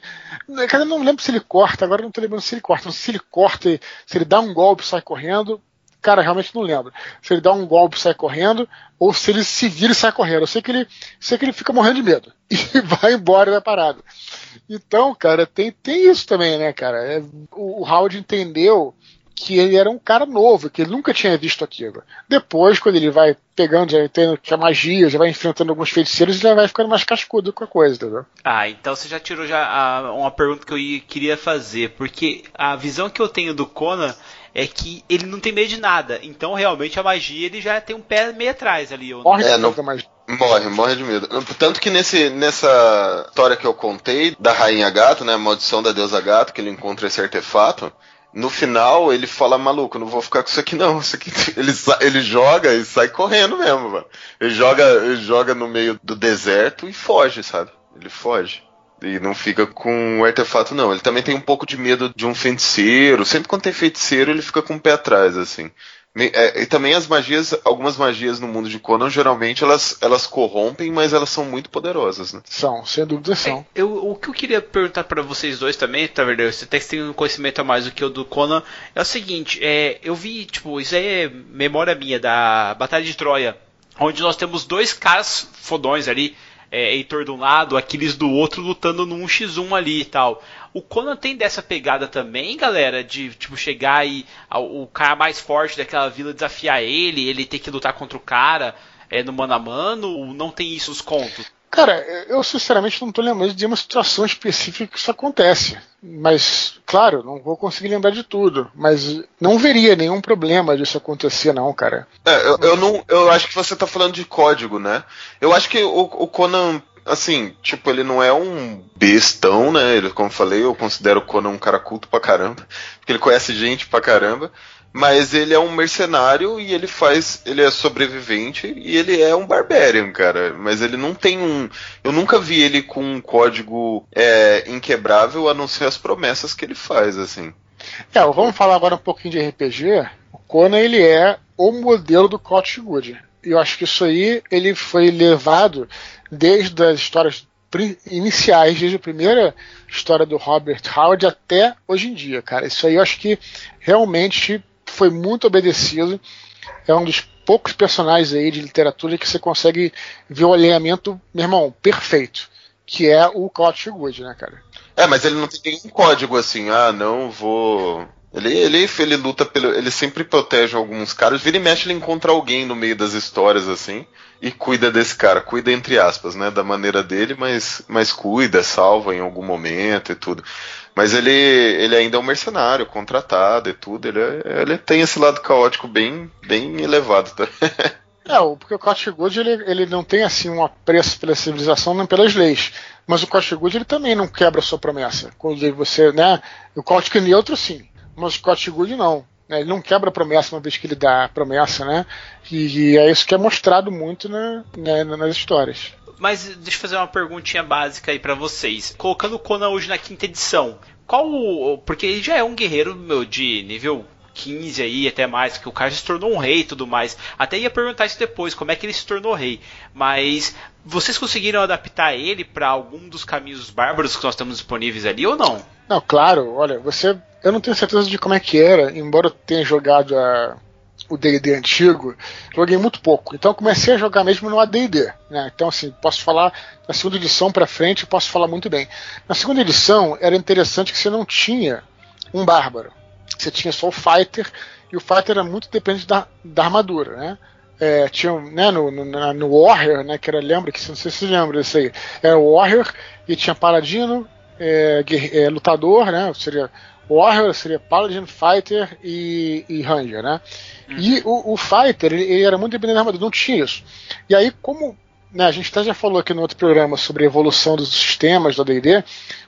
Cara, eu não lembro se ele corta, agora não tô lembrando se ele corta. Não sei se ele corta, se ele dá um golpe sai correndo. Cara, realmente não lembro. Se ele dá um golpe e sai correndo, ou se ele se vira e sai correndo. Eu sei que ele, sei que ele fica morrendo de medo. E vai embora da parada. Então, cara, tem, tem isso também, né, cara? É, o, o Howard entendeu que ele era um cara novo, que ele nunca tinha visto aquilo. Depois, quando ele vai pegando, já tendo a magia, já vai enfrentando alguns feiticeiros, ele já vai ficando mais cascudo com a coisa, entendeu? Ah, então você já tirou já a, uma pergunta que eu ia, queria fazer, porque a visão que eu tenho do Conan é que ele não tem medo de nada. Então, realmente, a magia ele já tem um pé meio atrás ali. Morre é, não... Morre, morre de medo. Tanto que nesse, nessa história que eu contei da Rainha Gato, né? A maldição da deusa Gato, que ele encontra esse artefato. No final, ele fala, maluco, não vou ficar com isso aqui não. Isso aqui, ele, ele joga e sai correndo mesmo, mano. Ele joga, ele joga no meio do deserto e foge, sabe? Ele foge. E não fica com o artefato, não. Ele também tem um pouco de medo de um feiticeiro. Sempre quando tem feiticeiro, ele fica com o pé atrás, assim. É, e também as magias, algumas magias no mundo de Conan, geralmente elas, elas corrompem, mas elas são muito poderosas, né? São, sem dúvida são. É, eu, o que eu queria perguntar para vocês dois também, tá verdade? Você tem um conhecimento a mais do que o do Conan, é o seguinte, é, eu vi, tipo, isso aí é memória minha da Batalha de Troia, onde nós temos dois caras fodões ali, é, Heitor de um lado, Aquiles do outro, lutando no 1x1 ali e tal. O Conan tem dessa pegada também, galera, de tipo chegar e o cara mais forte daquela vila desafiar ele, ele ter que lutar contra o cara é, no mano a mano, não tem isso os contos? Cara, eu sinceramente não estou lembrando de uma situação específica que isso acontece. Mas, claro, não vou conseguir lembrar de tudo. Mas não veria nenhum problema disso acontecer, não, cara. É, eu, eu não. Eu acho que você está falando de código, né? Eu acho que o, o Conan assim, tipo, ele não é um bestão, né? Ele, como eu falei, eu considero o Conan um cara culto pra caramba, porque ele conhece gente pra caramba, mas ele é um mercenário e ele faz, ele é sobrevivente e ele é um barbarian, cara, mas ele não tem um, eu nunca vi ele com um código é, inquebrável a não ser as promessas que ele faz, assim. É, vamos falar agora um pouquinho de RPG. O Conan, ele é o modelo do Cottage Good. Eu acho que isso aí ele foi levado desde as histórias iniciais, desde a primeira história do Robert Howard até hoje em dia, cara. Isso aí eu acho que realmente foi muito obedecido. É um dos poucos personagens aí de literatura que você consegue ver o alinhamento, meu irmão, perfeito. Que é o Cottage Good, né, cara? É, mas ele não tem nenhum código assim, ah, não vou ele, ele, ele luta pelo. Ele sempre protege alguns caras. Vira e mexe, ele encontra alguém no meio das histórias, assim, e cuida desse cara. Cuida entre aspas, né? Da maneira dele, mas, mas cuida, salva em algum momento e tudo. Mas ele, ele ainda é um mercenário, contratado e tudo. Ele, é, ele tem esse lado caótico bem, bem elevado. Tá? É, porque o Código Good ele, ele não tem assim um apreço pela civilização nem pelas leis. Mas o Código Good ele também não quebra a sua promessa. Quando você, né? O Código Neutro sim mas Scott Good não. Né? Ele não quebra a promessa uma vez que ele dá a promessa, né? E, e é isso que é mostrado muito na, né, nas histórias. Mas deixa eu fazer uma perguntinha básica aí para vocês. Colocando o Conan hoje na quinta edição, qual o. Porque ele já é um guerreiro meu, de nível 15 aí, até mais, que o cara se tornou um rei e tudo mais. Até ia perguntar isso depois, como é que ele se tornou rei. Mas vocês conseguiram adaptar ele para algum dos caminhos bárbaros que nós temos disponíveis ali ou não? Não, claro, olha, você. Eu não tenho certeza de como é que era, embora eu tenha jogado a, o DD antigo, joguei muito pouco. Então comecei a jogar mesmo no ADD. Né? Então, assim, posso falar na segunda edição para frente, posso falar muito bem. Na segunda edição era interessante que você não tinha um bárbaro. Você tinha só o fighter, e o fighter era muito dependente da, da armadura, né? É, tinha né, no, no, no, Warrior, né, que era, lembra, que não sei se você lembra disso aí, era Warrior e tinha Paladino, é, é, lutador, né? Seria Warrior, seria Paladin, Fighter e, e Ranger, né? Uhum. E o, o Fighter, ele, ele, era muito dependente da armadura, não tinha isso. E aí, como né, a gente até já falou aqui no outro programa sobre a evolução dos sistemas do AD&D,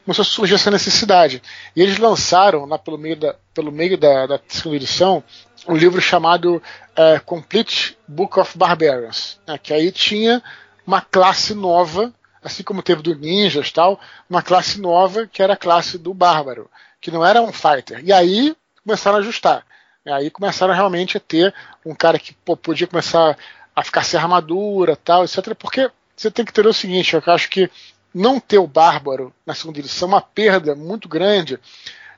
começou a surgir essa necessidade. E eles lançaram, lá pelo meio da, pelo meio da, da segunda edição, um livro chamado uh, Complete Book of Barbarians, né, que aí tinha uma classe nova assim como teve do Ninjas tal, uma classe nova que era a classe do Bárbaro, que não era um fighter. E aí começaram a ajustar. E aí começaram realmente a ter um cara que pô, podia começar a ficar sem armadura tal, etc. Porque você tem que ter o seguinte, eu acho que não ter o Bárbaro na segunda edição é uma perda muito grande.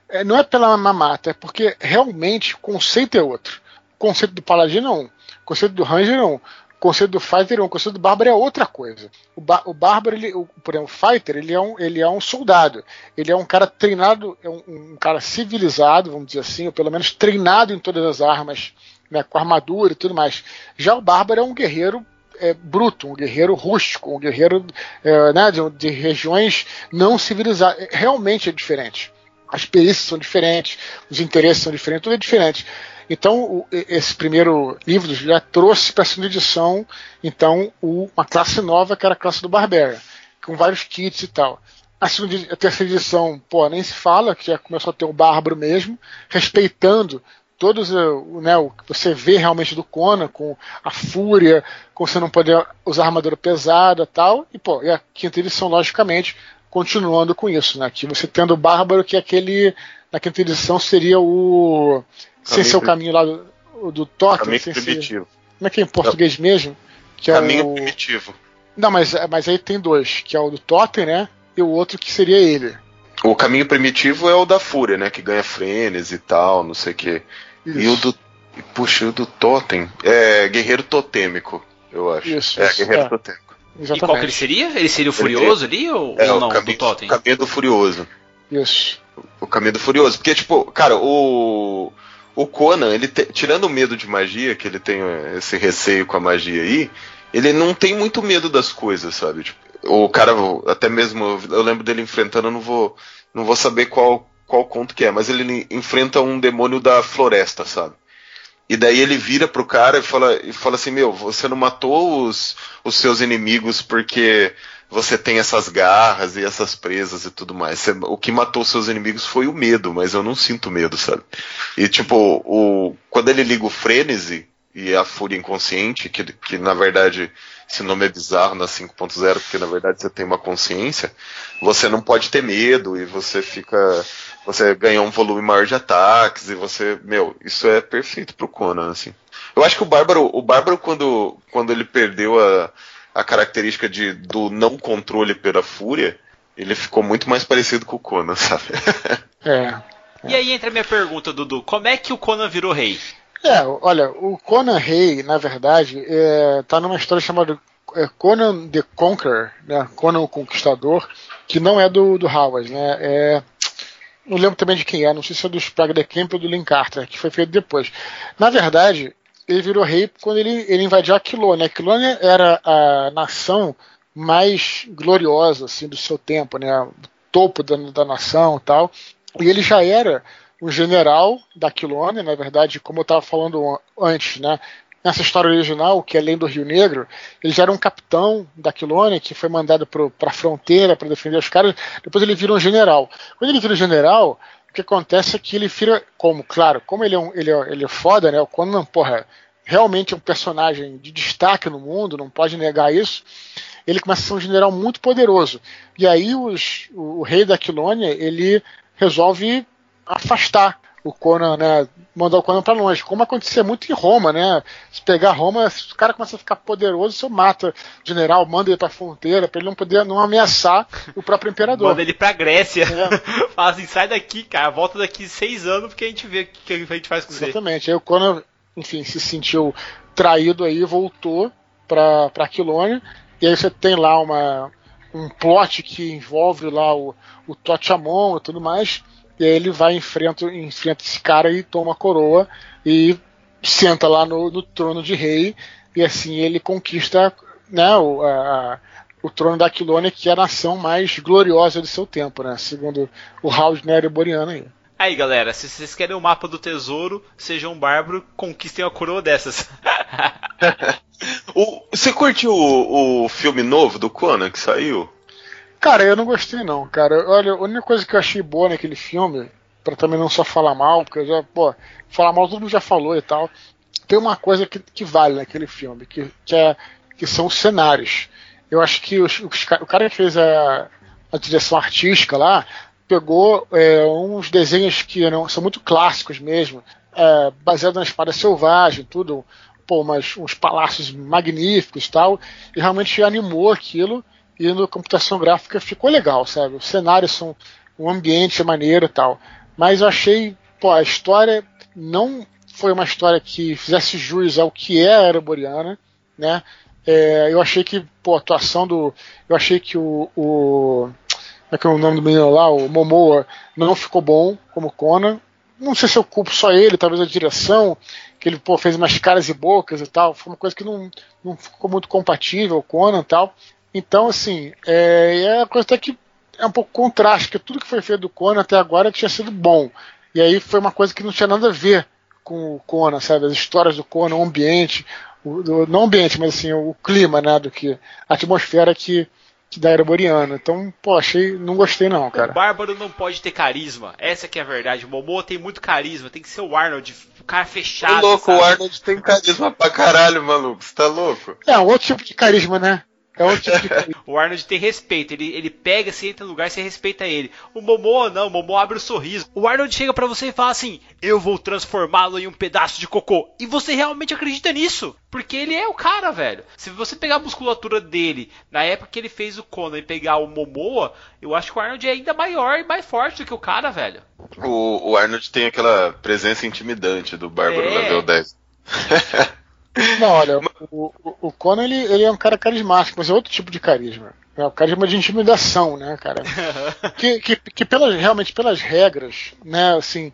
É, não é pela mamata, é porque realmente o conceito é outro. O conceito do Paladino é um, o conceito do Ranger é um, conceito do fighter, o conceito do bárbaro é outra coisa. O, o bárbaro, ele, o, por exemplo, o fighter, ele é, um, ele é um soldado. Ele é um cara treinado, é um, um cara civilizado, vamos dizer assim, ou pelo menos treinado em todas as armas, né, com armadura e tudo mais. Já o bárbaro é um guerreiro é, bruto, um guerreiro rústico, um guerreiro é, né, de, de, regiões não civilizadas. Realmente é diferente. As perícias são diferentes, os interesses são diferentes, tudo é diferente. Então, o, esse primeiro livro já trouxe para a segunda edição, então, o, uma classe nova, que era a classe do Barbera, com vários kits e tal. A, segunda, a terceira edição, pô, nem se fala, que já começou a ter o Bárbaro mesmo, respeitando todos né, o que você vê realmente do Conan, com a fúria, com você não poder usar armadura pesada tal, e pô, e a quinta edição, logicamente, continuando com isso, né? Que você tendo o Bárbaro, que é aquele. Na quinta edição seria o sem ser o caminho lá do, do Totem. Caminho primitivo. Ser, como é que é em português mesmo? Que caminho é o... primitivo. Não, mas, mas aí tem dois, que é o do Totem, né? E o outro que seria ele. O caminho primitivo é o da Fúria, né? Que ganha frenes e tal, não sei o quê. Isso. E o do. Puxa, o do Totem é guerreiro totêmico, eu acho. Isso, é, isso, guerreiro é. totêmico. E qual que ele seria? Ele seria o Furioso ali ou, É, ou o não, caminho, do Totem? o caminho do Furioso. Isso. O caminho do Furioso. Porque, tipo, cara, o. O Conan, ele te- tirando o medo de magia, que ele tem eh, esse receio com a magia aí, ele não tem muito medo das coisas, sabe? Tipo, o cara, até mesmo, eu lembro dele enfrentando, eu não vou, não vou saber qual, qual conto que é, mas ele enfrenta um demônio da floresta, sabe? E daí ele vira pro cara e fala, e fala assim, meu, você não matou os, os seus inimigos porque você tem essas garras e essas presas e tudo mais. Você- o que matou seus inimigos foi o medo, mas eu não sinto medo, sabe? E tipo, o, quando ele liga o frenesi e a fúria inconsciente, que, que na verdade esse nome é bizarro na 5.0, porque na verdade você tem uma consciência, você não pode ter medo e você fica. Você ganha um volume maior de ataques e você. Meu, isso é perfeito pro Conan, assim. Eu acho que o Bárbaro, o Bárbaro quando, quando ele perdeu a, a característica de, do não controle pela fúria, ele ficou muito mais parecido com o Conan, sabe? É. E aí entra a minha pergunta, Dudu. Como é que o Conan virou rei? É, olha, o Conan Rei, na verdade, é, tá numa história chamada é, Conan the Conqueror, né? Conan o Conquistador, que não é do, do Howard, né? É, não lembro também de quem é, não sei se é do Sprague de Camp ou do Lynn Carter, que foi feito depois. Na verdade, ele virou rei quando ele, ele invadiu Aquilônia. Aquilônia era a nação mais gloriosa assim, do seu tempo, né? O topo da, da nação tal. E ele já era um general da Aquilônia, na verdade, como eu estava falando an- antes, né? Nessa história original, que é além do Rio Negro, ele já era um capitão da Aquilônia que foi mandado para a fronteira para defender os caras. Depois ele vira um general. Quando ele vira um general, que acontece é que ele vira, como, claro, como ele é, um, ele é, ele é foda, né? O Conan, porra, realmente é um personagem de destaque no mundo, não pode negar isso. Ele começa a ser um general muito poderoso. E aí os, o, o rei da Aquilônia, ele resolve afastar o Conan, né, mandar o Conan para longe, como acontecia muito em Roma, né? Se pegar Roma, se o cara começa a ficar poderoso, você mata o general, manda ele para fronteira, para ele não poder não ameaçar o próprio imperador. Manda ele pra Grécia. É. Fala assim, sai daqui, cara. Volta daqui seis anos porque a gente vê o que a gente faz com você. Exatamente. Aí o Conan, enfim, se sentiu traído aí, voltou para Aquilônia, e aí você tem lá uma, um plot que envolve lá o, o e tudo mais, e aí ele vai e enfrenta, enfrenta esse cara e toma a coroa e senta lá no, no trono de rei, e assim ele conquista né, o, a- o trono da Aquilônia, que é a nação mais gloriosa do seu tempo, né? Segundo o Howard Nery Boreano aí. Aí, galera, se vocês querem o mapa do tesouro, sejam um bárbaro, conquistem uma coroa dessas. O- você curtiu o, o filme novo do Conan que saiu? Cara, eu não gostei não, cara. Olha, a única coisa que eu achei boa naquele filme, pra também não só falar mal, porque eu já, pô, falar mal todo mundo já falou e tal. Tem uma coisa que, que vale naquele filme, que, que, é, que são os cenários. Eu acho que os, os o cara que fez a, a direção artística lá pegou é, uns desenhos que são muito clássicos mesmo, é, baseado na espada selvagem, tudo, pô, umas, uns palácios magníficos e tal, e realmente animou aquilo e no computação gráfica ficou legal, sabe? Os cenários são. O ambiente é maneiro e tal. Mas eu achei, pô, a história não foi uma história que fizesse jus ao que é a Era Boreana, né? É, eu achei que, pô, a atuação do. Eu achei que o. o como é que é o nome do menino lá? O Momoa não ficou bom como Conan. Não sei se eu culpo só ele, talvez a direção, que ele pô, fez umas caras e bocas e tal. Foi uma coisa que não, não ficou muito compatível com Conan e tal. Então, assim, é, é uma coisa até que é um pouco contraste, porque tudo que foi feito do Conan até agora tinha sido bom. E aí foi uma coisa que não tinha nada a ver com o Conan, sabe? As histórias do Conan, o ambiente, o, do- não o ambiente, mas assim, o clima, né? Do que, a atmosfera que, que da era boreana. Então, pô, achei, não gostei não, O cara. bárbaro não pode ter carisma. Essa que é a verdade. O Momoa tem muito carisma. Tem que ser o Arnold, o cara fechado. Ô, louco, sabe? o Arnold tem carisma pra caralho, maluco. Você tá louco? É, um outro tipo de carisma, né? É outro tipo de. O Arnold tem respeito, ele, ele pega, você entra no lugar, você respeita ele. O Momoa não, o Momoa abre o sorriso. O Arnold chega pra você e fala assim: Eu vou transformá-lo em um pedaço de cocô. E você realmente acredita nisso? Porque ele é o cara, velho. Se você pegar a musculatura dele na época que ele fez o Conan e pegar o Momoa, eu acho que o Arnold é ainda maior e mais forte do que o cara, velho. O, o Arnold tem aquela presença intimidante do Bárbaro É. level 10. Não, olha, o, o, Conan ele, ele é um cara carismático, mas é outro tipo de carisma. É o carisma de intimidação, né, cara? que, que, que pelas, realmente pelas regras, né, assim,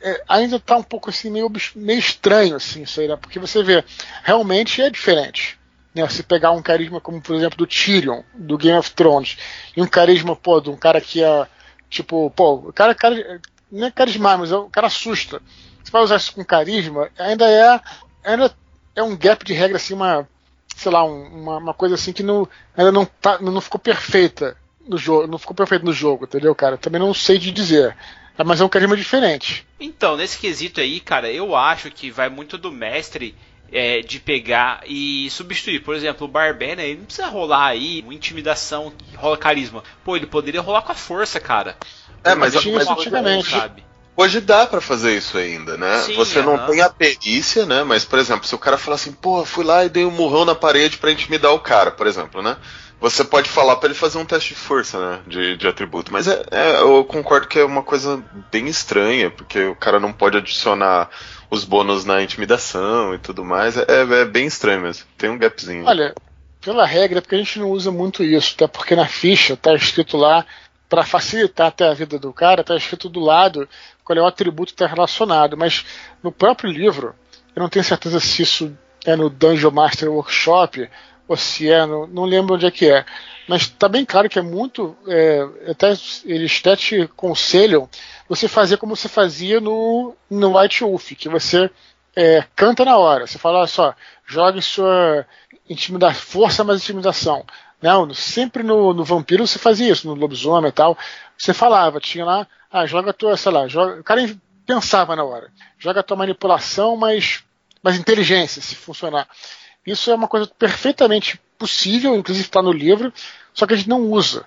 é, ainda tá um pouco assim, meio, meio estranho, assim, isso aí, né? Porque você vê, realmente é diferente. Né, se pegar um carisma como, por exemplo, do Tyrion, do Game of Thrones, e um carisma, pô, de um cara que é, tipo, pô, o cara, cara não é carismático, mas é, o cara assusta. Você vai usar isso com carisma, ainda é, ainda é um gap de regra, assim, uma, sei lá, um, uma, uma, coisa assim que não, ainda não, tá, não ficou perfeita no jogo, não ficou perfeito no jogo, entendeu, cara? Também não sei de dizer. Mas é um carisma diferente. Então, nesse quesito aí, cara, eu acho que vai muito do mestre é, de pegar e substituir. Por exemplo, o Barbena, ele não precisa rolar aí uma intimidação que rola carisma. Pô, ele poderia rolar com a força, cara. É, mas, mas, mas antigamente, sabe? Hoje dá para fazer isso ainda, né? Sim, Você não tem a perícia, né? Mas, por exemplo, se o cara falar assim, pô, fui lá e dei um murrão na parede para intimidar o cara, por exemplo, né? Você pode falar para ele fazer um teste de força, né? De, de atributo. Mas é, é, eu concordo que é uma coisa bem estranha, porque o cara não pode adicionar os bônus na intimidação e tudo mais. É, é bem estranho mesmo. Tem um gapzinho. Olha, pela regra, porque a gente não usa muito isso, até porque na ficha tá escrito lá para facilitar até a vida do cara, tá escrito do lado qual é o atributo que está relacionado. Mas no próprio livro, eu não tenho certeza se isso é no Dungeon Master Workshop ou se é no. Não lembro onde é que é. Mas está bem claro que é muito. É, até, eles até te aconselham você fazer como você fazia no, no White Wolf, que você é, canta na hora. Você fala, olha só, jogue sua intimidação, força mais intimidação. Não, sempre no, no vampiro você fazia isso, no lobisomem e tal. Você falava, tinha lá, ah, joga a tua, sei lá, joga, o cara pensava na hora. Joga a tua manipulação, mas, mas inteligência, se funcionar. Isso é uma coisa perfeitamente possível, inclusive está no livro, só que a gente não usa.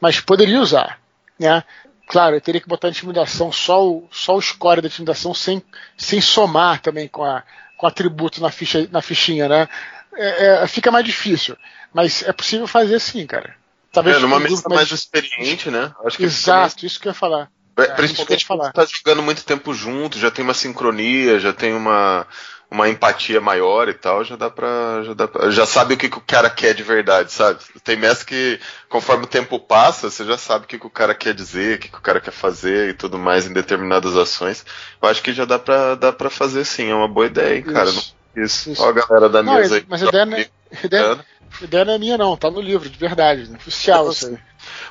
Mas poderia usar. Né? Claro, eu teria que botar a intimidação, só o, só o score da intimidação, sem, sem somar também com, a, com atributo na, ficha, na fichinha, né? É, é, fica mais difícil. Mas é possível fazer sim, cara. Talvez é, numa mesa mais... mais experiente, né? Exato, mais... isso que eu ia falar. É, principalmente falar. tá jogando muito tempo junto, já tem uma sincronia, já tem uma, uma empatia maior e tal, já dá pra. Já, dá pra, já sabe o que, que, o cara quer de verdade, sabe? Tem mestre que, conforme o tempo passa, você já sabe o que, que o cara quer dizer, o que, que o cara quer fazer e tudo mais em determinadas ações. Eu acho que já dá pra, dá pra fazer sim, é uma boa ideia, hein, cara. Isso. Isso. Isso. Ó a galera da não, mesa aí. Mas a ideia, não é, ideia, a ideia não é minha, não, tá no livro, de verdade. Né? Oficial isso aí.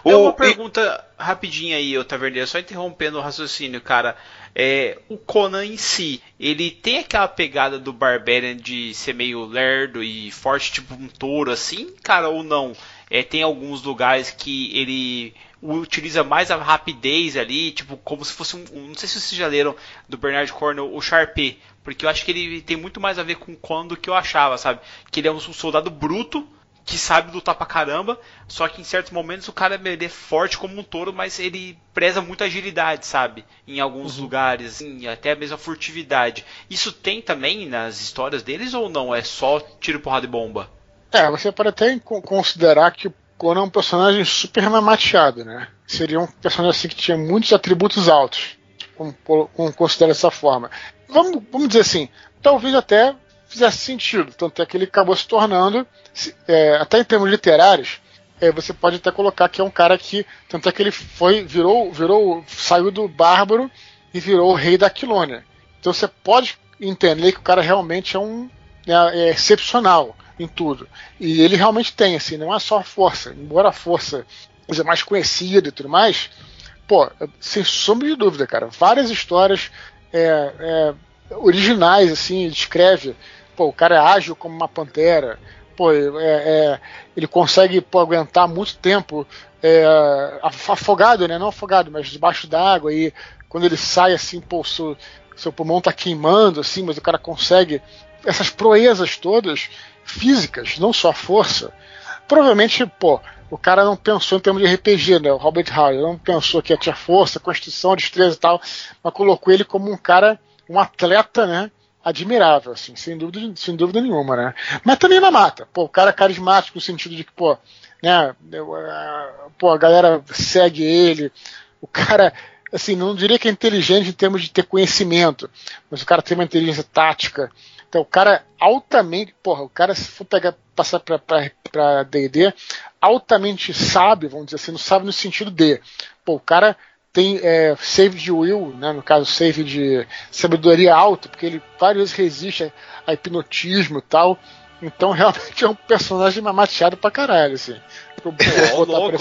É uma pergunta e... rapidinha aí, ô Taverneiro, só interrompendo o raciocínio, cara. É, o Conan em si, ele tem aquela pegada do Barbarian de ser meio lerdo e forte, tipo um touro assim, cara, ou não? É, tem alguns lugares que ele utiliza mais a rapidez ali, tipo, como se fosse um. Não sei se vocês já leram do Bernard Cornwell, o Sharpie, porque eu acho que ele tem muito mais a ver com Conan do que eu achava, sabe? Que ele é um soldado bruto que sabe lutar pra caramba, só que em certos momentos o cara é forte como um touro, mas ele preza muito agilidade, sabe? Em alguns uhum. lugares, assim, até mesmo a furtividade. Isso tem também nas histórias deles ou não? É só tiro, porrada e bomba? É, você pode até considerar que o Conan é um personagem super mamateado, né? Seria um personagem assim que tinha muitos atributos altos, como, como considera dessa forma. Vamos, vamos dizer assim, talvez até fizesse sentido. Tanto é que ele acabou se tornando, é, até em termos literários, é, você pode até colocar que é um cara que. Tanto é que ele foi, virou, virou, saiu do bárbaro e virou o rei da Aquilônia. Então você pode entender que o cara realmente é um é, é excepcional em tudo. E ele realmente tem, assim, não é só força, embora a força seja mais conhecida e tudo mais, pô, sem sombra de dúvida, cara, várias histórias é, é, originais, assim, ele escreve Pô, o cara é ágil como uma pantera. Pô, é, é, ele consegue pô, aguentar muito tempo é, afogado, né? Não afogado, mas debaixo d'água. E quando ele sai assim, pô, seu, seu pulmão tá queimando, assim, mas o cara consegue essas proezas todas físicas, não só a força. Provavelmente, pô, o cara não pensou em termos de RPG, né? O Robert Howard não pensou que tinha força, constituição, destreza e tal, mas colocou ele como um cara, um atleta, né? admirável, assim, sem dúvida, sem dúvida nenhuma, né? Mas também na mata. Pô, o cara é carismático no sentido de que, pô, né, pô, a galera segue ele. O cara, assim, não diria que é inteligente em termos de ter conhecimento, mas o cara tem uma inteligência tática, Então o cara altamente, porra, o cara se for pegar, passar pra, pra, pra D&D, altamente sabe, vamos dizer assim, não sabe no sentido de, pô, o cara tem é, save de will, né, no caso save de sabedoria alta, porque ele várias vezes resiste a, a hipnotismo e tal, então realmente é um personagem mamateado pra caralho, assim. Ô, louco,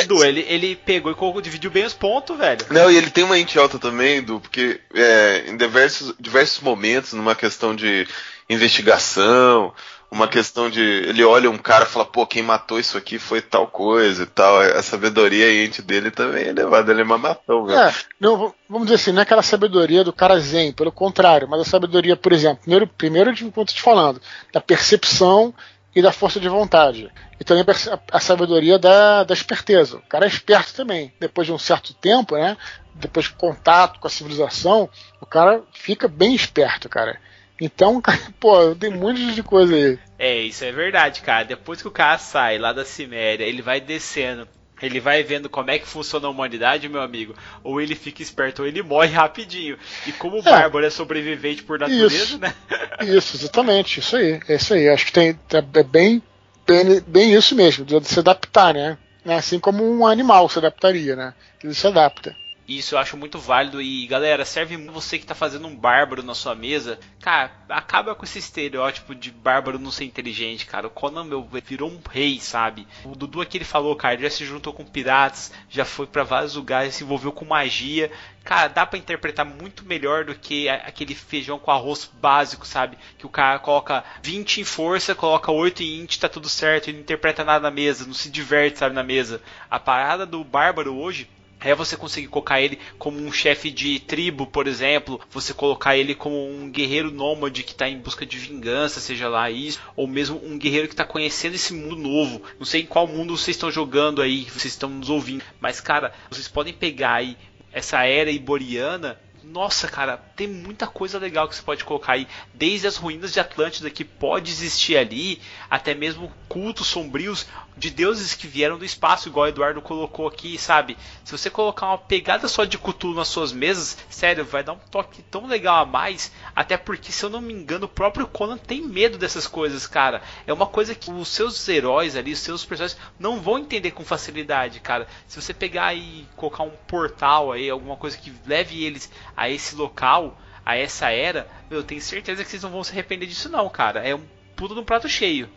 Edu, ele, ele pegou e dividiu bem os pontos, velho. Não, e ele tem uma alta também, Edu, porque é, em diversos, diversos momentos, numa questão de investigação, uma questão de. Ele olha um cara e fala, pô, quem matou isso aqui foi tal coisa e tal. A sabedoria ente dele também é elevada, ele é mamatão, velho. É, não, vamos dizer assim, não é aquela sabedoria do cara zen, pelo contrário, mas a sabedoria, por exemplo, primeiro, primeiro de enquanto te falando, da percepção e da força de vontade. E também a, a sabedoria da, da esperteza. O cara é esperto também. Depois de um certo tempo, né? Depois de contato com a civilização, o cara fica bem esperto, cara. Então, pô, tem um monte de coisa aí. É, isso é verdade, cara. Depois que o cara sai lá da Ciméria, ele vai descendo. Ele vai vendo como é que funciona a humanidade, meu amigo. Ou ele fica esperto ou ele morre rapidinho. E como o é, Bárbaro é sobrevivente por natureza, isso, né? Isso, exatamente. Isso aí. É isso aí. Acho que tem, é bem, bem, bem isso mesmo, de se adaptar, né? Assim como um animal se adaptaria, né? Ele se adapta. Isso eu acho muito válido e galera, serve você que tá fazendo um bárbaro na sua mesa. Cara, acaba com esse estereótipo de bárbaro não ser inteligente, cara. O Conan meu virou um rei, sabe? O Dudu aqui ele falou, cara, já se juntou com piratas, já foi para vários lugares, se envolveu com magia. Cara, dá para interpretar muito melhor do que aquele feijão com arroz básico, sabe? Que o cara coloca 20 em força, coloca 8 em int, tá tudo certo, ele não interpreta nada na mesa, não se diverte, sabe, na mesa. A parada do bárbaro hoje é você conseguir colocar ele como um chefe de tribo, por exemplo, você colocar ele como um guerreiro nômade que está em busca de vingança, seja lá isso, ou mesmo um guerreiro que está conhecendo esse mundo novo. Não sei em qual mundo vocês estão jogando aí, vocês estão nos ouvindo, mas cara, vocês podem pegar aí essa era iboriana nossa, cara, tem muita coisa legal que você pode colocar aí, desde as ruínas de Atlântida que pode existir ali, até mesmo cultos sombrios de deuses que vieram do espaço, igual o Eduardo colocou aqui, sabe? Se você colocar uma pegada só de Cthulhu nas suas mesas, sério, vai dar um toque tão legal a mais, até porque, se eu não me engano, o próprio Conan tem medo dessas coisas, cara. É uma coisa que os seus heróis ali, os seus personagens, não vão entender com facilidade, cara. Se você pegar e colocar um portal aí, alguma coisa que leve eles a esse local, a essa era, eu tenho certeza que vocês não vão se arrepender disso não, cara. É um puto no prato cheio.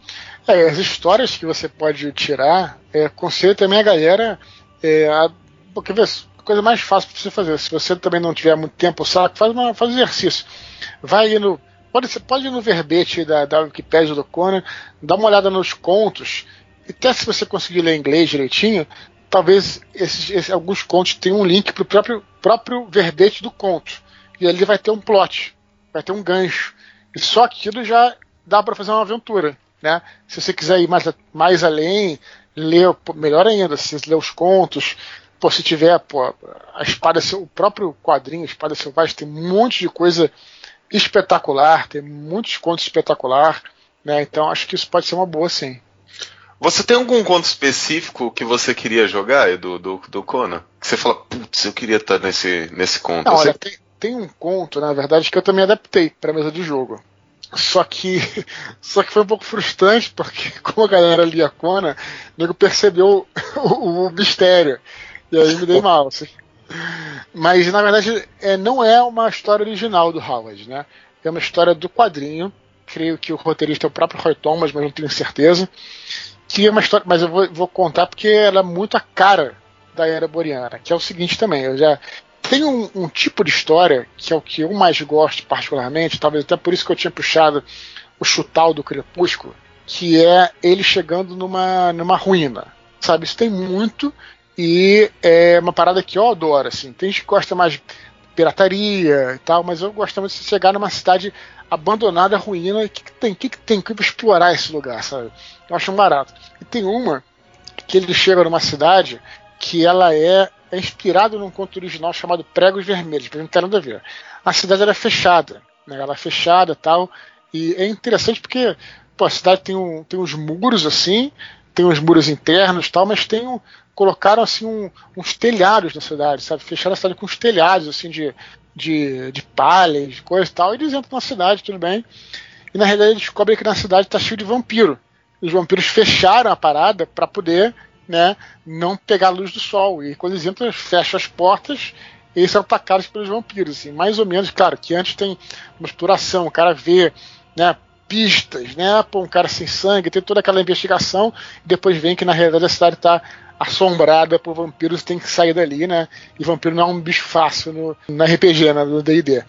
É, as histórias que você pode tirar, é, aconselho também a galera. É, a, porque vê, a coisa mais fácil para você fazer, se você também não tiver muito tempo, saco, faz, uma, faz um exercício. Vai no. Pode, pode ir no verbete da, da Wikipedia do Conan, dá uma olhada nos contos, e até se você conseguir ler inglês direitinho, talvez esses, esses, alguns contos tenham um link para o próprio, próprio do conto. E ali vai ter um plot, vai ter um gancho. E só aquilo já dá para fazer uma aventura. Né? Se você quiser ir mais, mais além, ler, melhor ainda, se ler os contos, pô, se tiver pô, a espada, o próprio quadrinho, a espada selvagem, tem um monte de coisa espetacular, tem muitos contos espetacular, né? Então acho que isso pode ser uma boa, sim. Você tem algum conto específico que você queria jogar, do, do, do Conan? Que você fala, putz, eu queria estar nesse, nesse conto. Não, olha, tem, tem um conto, na verdade, que eu também adaptei para mesa de jogo. Só que, só que foi um pouco frustrante, porque como a galera lia Conan, o nego percebeu o, o, mistério. E aí me dei mal. Assim. Mas na verdade é, não é uma história original do Howard, né? É uma história do quadrinho. Creio que o roteirista é o próprio Roy Thomas, mas não tenho certeza. É uma história, mas eu vou, vou contar porque ela é muito a cara da era boreana, que é o seguinte também. Eu já tem um, um, tipo de história que é o que eu mais gosto particularmente, talvez até por isso que eu tinha puxado o chutal do Crepúsculo, que é ele chegando numa, numa ruína. Sabe, isso tem muito e é uma parada que eu adoro, assim. Tem gente que gosta mais de pirataria e tal, mas eu gosto muito de chegar numa cidade abandonada, ruína, e o que, que, tem? Que, que tem que explorar esse lugar, sabe? Eu acho um barato. E tem uma que ele chega numa cidade que ela é é inspirado num conto original chamado Pregos Vermelhos, mas não tem nada a ver. A cidade era fechada, né? ela é fechada tal, e é interessante porque pô, a cidade tem, um, tem uns muros assim, tem uns muros internos tal, mas tem um, colocaram assim um, uns telhados na cidade, sabe? Fecharam a cidade com uns telhados assim de, de, de palha, de coisa e tal, e eles entram na cidade, tudo bem. e na realidade descobre que na cidade está cheio de vampiro. Os vampiros fecharam a parada para poder né, não pegar a luz do sol. E quando eles entram, fecham as portas e eles são atacados pelos vampiros. Assim, mais ou menos, claro, que antes tem uma exploração, o cara vê né, pistas, né? Pô, um cara sem sangue, tem toda aquela investigação, e depois vem que na realidade a cidade está assombrada por vampiros tem que sair dali, né? E vampiro não é um bicho fácil no, no RPG, né, no D&D.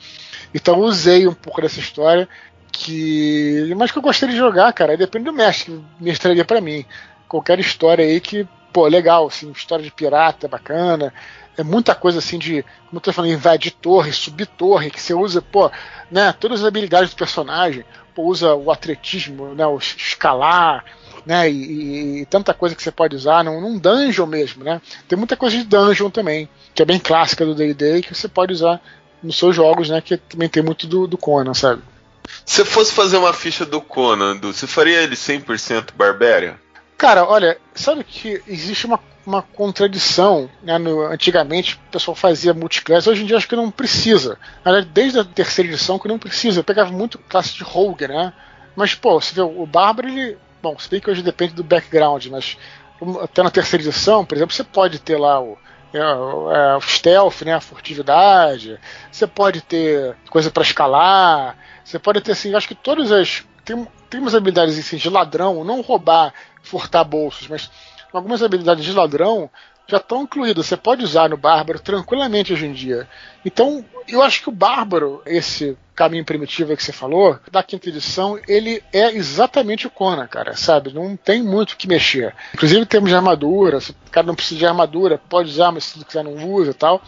Então usei um pouco dessa história que mas que eu gostaria de jogar, cara. Depende do mestre que mestraria para mim. Qualquer história aí que, pô, legal, assim, história de pirata, bacana. É muita coisa assim de, como eu tô falando, invadir torre, subir torre, que você usa, pô, né, todas as habilidades do personagem, pô, usa o atletismo, né, o escalar, né, e, e, e, tanta coisa que você pode usar num, num dungeon mesmo, né. Tem muita coisa de dungeon também, que é bem clássica do D&D que você pode usar nos seus jogos, né, que também tem muito do, do Conan, sabe. Se fosse fazer uma ficha do Conan, você faria ele 100% Barbarian? Cara, olha, sabe que existe uma, uma contradição, né? No, antigamente o pessoal fazia multiclass, hoje em dia acho que não precisa. Desde a terceira edição que não precisa. Eu pegava muito classe de rogue, né? Mas, pô, você vê, o Bárbaro, ele. Bom, se bem que hoje depende do background, mas até na terceira edição, por exemplo, você pode ter lá o, é, é, stealth, né, a furtividade, você pode ter coisa para escalar, você pode ter assim, acho que todas as tem, tem umas habilidades assim, de ladrão, não roubar, furtar bolsos, mas algumas habilidades de ladrão já estão incluídas. Você pode usar no Bárbaro tranquilamente hoje em dia. Então, eu acho que o Bárbaro, esse caminho primitivo que você falou, da quinta edição, ele é exatamente o Conan, cara, sabe? Não tem muito o que mexer. Inclusive, em termos de armadura, se o cara não precisa de armadura, pode usar, mas se quiser não usa tal.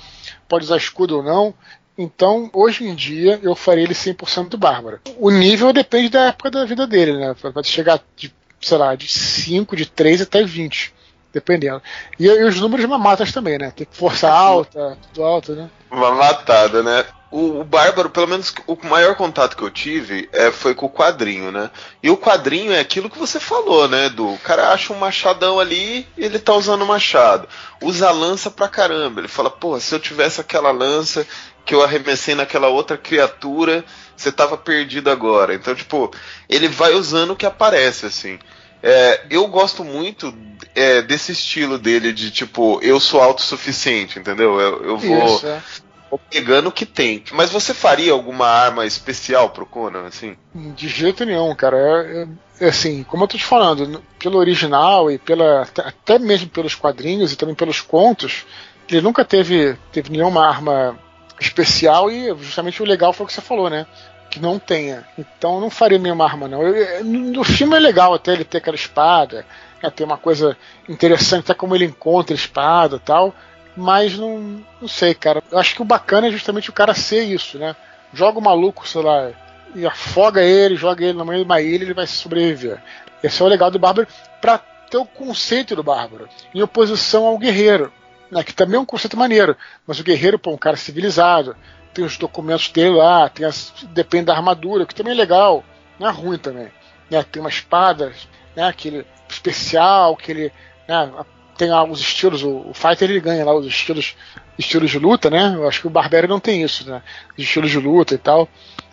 Pode usar escudo ou não. Então, hoje em dia, eu faria ele 100% do Bárbaro. O nível depende da época da vida dele, né? Pode chegar de, sei lá, de 5, de 3 até 20 dependendo. E, e, os números mamatas também, né? Tem força alta, tudo alto, né? Uma matada, né? O, o, Bárbaro, pelo menos o maior contato que eu tive é, foi com o quadrinho, né? E o quadrinho é aquilo que você falou, né? Do cara acha um machadão ali ele tá usando o machado. Usa a lança pra caramba. Ele fala, pô, se eu tivesse aquela lança que eu arremessei naquela outra criatura, você tava perdido agora. Então, tipo, ele vai usando o que aparece, assim. É, eu gosto muito é, desse estilo dele de tipo, eu sou autossuficiente, entendeu? Eu, eu vou, Isso, é. vou, pegando o que tem. Mas você faria alguma arma especial pro Conan, assim? De jeito nenhum, cara. É, é, é assim, como eu tô te falando, pelo original e pela até mesmo pelos quadrinhos e também pelos contos, ele nunca teve, teve nenhuma arma especial e justamente o legal foi o que você falou, né? Que não tenha. Então não faria nenhuma arma, não. Eu, no filme é legal até ele ter aquela espada, né, ter uma coisa interessante, até como ele encontra a espada tal. Mas não, não sei, cara. Eu acho que o bacana é justamente o cara ser isso, né? Joga o maluco, sei lá, e afoga ele, joga ele no meio de uma ilha ele vai sobreviver. Esse é o legal do Bárbaro para ter o conceito do Bárbaro, em oposição ao guerreiro, né, que também é um conceito maneiro. Mas o guerreiro, pô, um cara civilizado, tem os documentos dele lá, tem as, depende da armadura, que também é legal, não é ruim também. Né? Tem uma espada, né? aquele especial, que ele né? tem lá os estilos, o, o, Fighter ele ganha lá os estilos, estilos de luta, né? Eu acho que o Barbero não tem isso, né? Os estilos de luta e tal.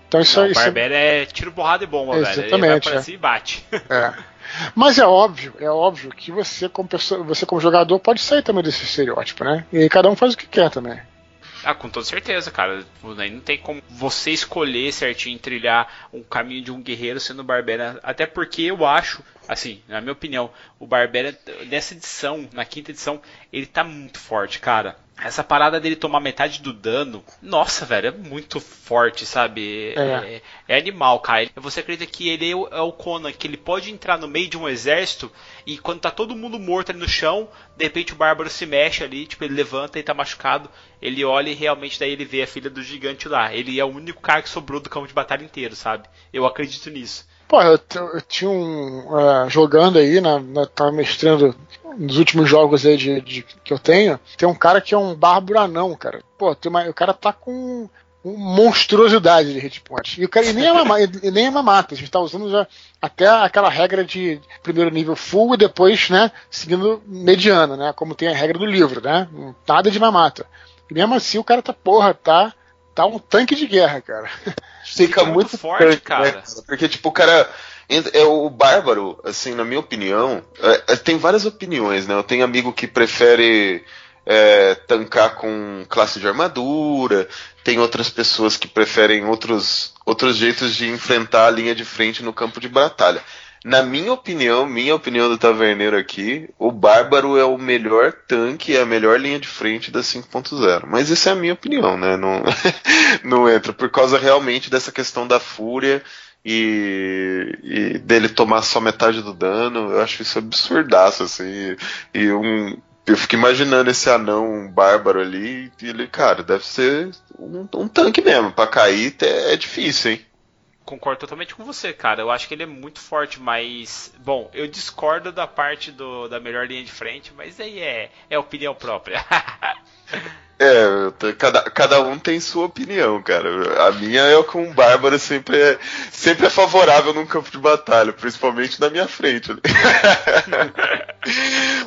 Então isso, não, isso o Barbero é tiro, porrada e bomba, Exatamente, velho. Ele vai é. e bate. É. Mas é óbvio, é óbvio que você como, pessoa, você como jogador pode sair também desse estereótipo, né? E cada um faz o que quer também. Ah, com toda certeza, cara. Não tem como você escolher certinho trilhar um caminho de um guerreiro sendo barbera. Até porque eu acho, assim, na minha opinião, o barbera dessa edição, na quinta edição, ele tá muito forte, cara. Essa parada dele tomar metade do dano, nossa, velho, é muito forte, sabe? É, é, é animal, cara. Você acredita que ele é o, é o Conan, que ele pode entrar no meio de um exército e quando tá todo mundo morto ali no chão, de repente o bárbaro se mexe ali, tipo, ele levanta e tá machucado. Ele olha e realmente daí ele vê a filha do gigante lá. Ele é o único cara que sobrou do campo de batalha inteiro, sabe? Eu acredito nisso. Pô, eu, eu tinha um. Uh, jogando aí, na, na, tava mestrando nos últimos jogos aí de, de, que eu tenho, tem um cara que é um bárbaro anão, cara. Pô, uma, o cara tá com monstruosidade de hit point. E o cara e nem, é uma, e nem é mata. A gente tá usando já até aquela regra de primeiro nível full e depois, né, seguindo mediana, né? Como tem a regra do livro, né? Nada de mamata. E mesmo assim o cara tá, porra, tá tá um tanque de guerra, cara. Fica, muito, muito, forte, cara. Né? Porque, tipo, o cara. É o bárbaro, assim, na minha opinião, é, é, tem várias opiniões, né? Eu tenho amigo que prefere é, tancar com classe de armadura, tem outras pessoas que preferem outros, outros jeitos de enfrentar a linha de frente no campo de batalha. Na minha opinião, minha opinião do taverneiro aqui, o Bárbaro é o melhor tanque, é a melhor linha de frente da 5.0. Mas isso é a minha opinião, né? Não, não entra, por causa realmente dessa questão da fúria e, e, dele tomar só metade do dano. Eu acho isso absurdaço, assim. E um, eu fico imaginando esse anão bárbaro ali, e ele, cara, deve ser um, um tanque mesmo. Pra cair é difícil, hein? Concordo totalmente com você, cara. Eu acho que ele é muito forte, mas. Bom, eu discordo da parte do, da melhor linha de frente, mas aí é, é opinião própria. é, cada, cada um tem sua opinião, cara. A minha é que um bárbaro sempre é, sempre é favorável num campo de batalha, principalmente na minha frente.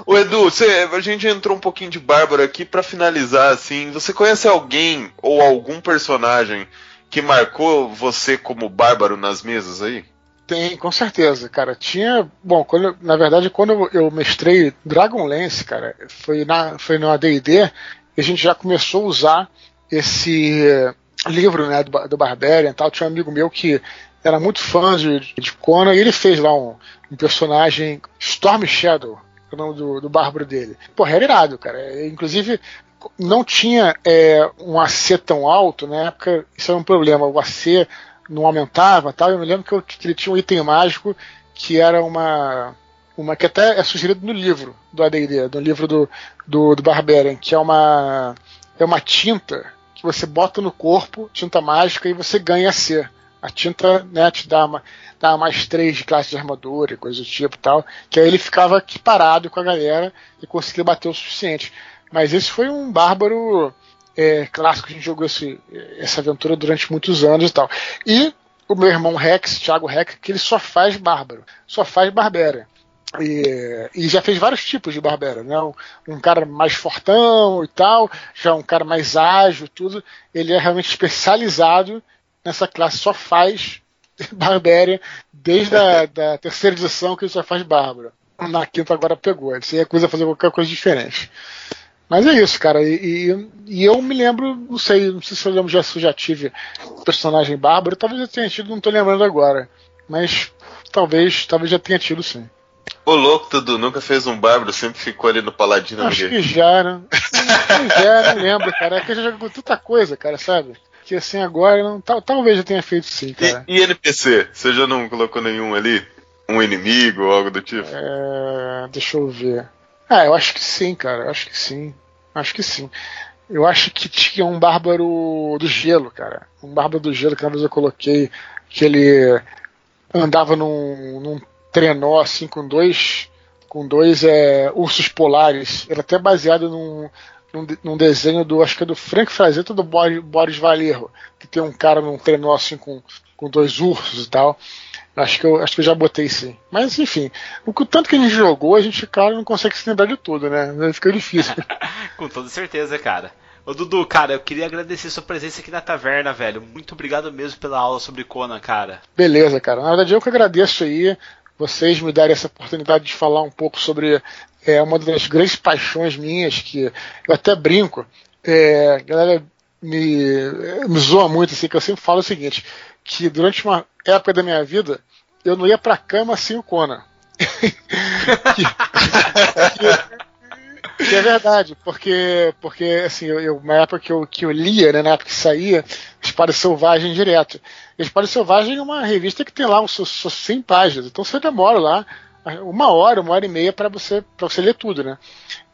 O Edu, você, a gente entrou um pouquinho de bárbaro aqui para finalizar assim. Você conhece alguém ou algum personagem que marcou você como bárbaro nas mesas aí? Tem, com certeza, cara. Tinha. Bom, quando, na verdade, quando eu, mestrei Dragonlance, cara, foi, na, foi no ADD, a gente já começou a usar esse livro né, do, do Barbarian tal. Tinha um amigo meu que era muito fã de, de Conan e ele fez lá um, um personagem Storm Shadow, o nome do, do bárbaro dele. Porra, era irado, cara. Inclusive, não tinha é, um AC tão alto, na época isso era um problema, o AC não aumentava tal. Eu me lembro que, eu, que ele tinha um item mágico que era uma. uma que até é sugerido no livro do ADD, no livro do, do, do Barbarian, que é uma. é uma tinta que você bota no corpo, tinta mágica, e você ganha AC. A tinta né, te dá, uma, dá mais três de classe de armadura e coisa do tipo tal. Que aí ele ficava aqui parado com a galera e conseguia bater o suficiente. Mas esse foi um bárbaro é, clássico, a gente jogou esse, essa aventura durante muitos anos e tal. E o meu irmão Rex, Thiago Rex, que ele só faz bárbaro, só faz barbera. E, e, já fez vários tipos de Barbera, né? Um, um, cara mais fortão e tal, já um cara mais ágil, tudo. Ele é realmente especializado nessa classe, só faz Barbera desde a da terceira edição que ele só faz Bárbaro. Na quinta agora pegou, ele se recusa a fazer qualquer coisa diferente. Mas é isso, cara. E, e, e, eu me lembro, não sei, não sei se eu lembro já, se eu já tive personagem bárbaro, talvez eu tenha tido, não tô lembrando agora. Mas talvez, talvez já tenha tido sim. Ô louco, Tudu, nunca fez um bárbaro, sempre ficou ali no Paladino. Acho que já, né? já, não lembro, cara. É que eu já jogou tanta coisa, cara, sabe? Que assim agora, não, tal, talvez já tenha feito sim, cara. E, e NPC? Você já não colocou nenhum ali? Um inimigo ou algo do tipo? É, deixa eu ver. Ah, eu acho que sim, cara. Eu acho que sim. Acho que sim. Eu acho que tinha um bárbaro do gelo, cara. Um bárbaro do gelo que uma vez eu coloquei que ele andava num, num trenó assim com dois com dois é, ursos polares. Era até baseado num, num, num, desenho do acho que é do Frank Frazetta do Boris, Boris Valerro, que tem um cara num trenó assim com, com dois ursos e tal. Acho que, eu, acho que eu já botei sim. Mas enfim, o tanto que a gente jogou, a gente, cara, não consegue se lembrar de tudo, né? Fica difícil. Com toda certeza, cara. Ô Dudu, cara, eu queria agradecer sua presença aqui na taverna, velho. Muito obrigado mesmo pela aula sobre Conan, cara. Beleza, cara. Na verdade, eu que agradeço aí vocês me darem essa oportunidade de falar um pouco sobre é, uma das grandes paixões minhas, que eu até brinco. É, a galera me, me zoa muito, assim, que eu sempre falo o seguinte, que durante uma época da minha vida, eu não ia pra cama sem o Conan. que, que, é verdade, porque, porque assim, eu, eu, na época que eu, que eu lia, né, na época que saía, Espada Selvagem direto. Espada Selvagem é uma revista que tem lá uns 100 páginas, então você demora lá uma hora, uma hora e meia para você, pra você ler tudo, né?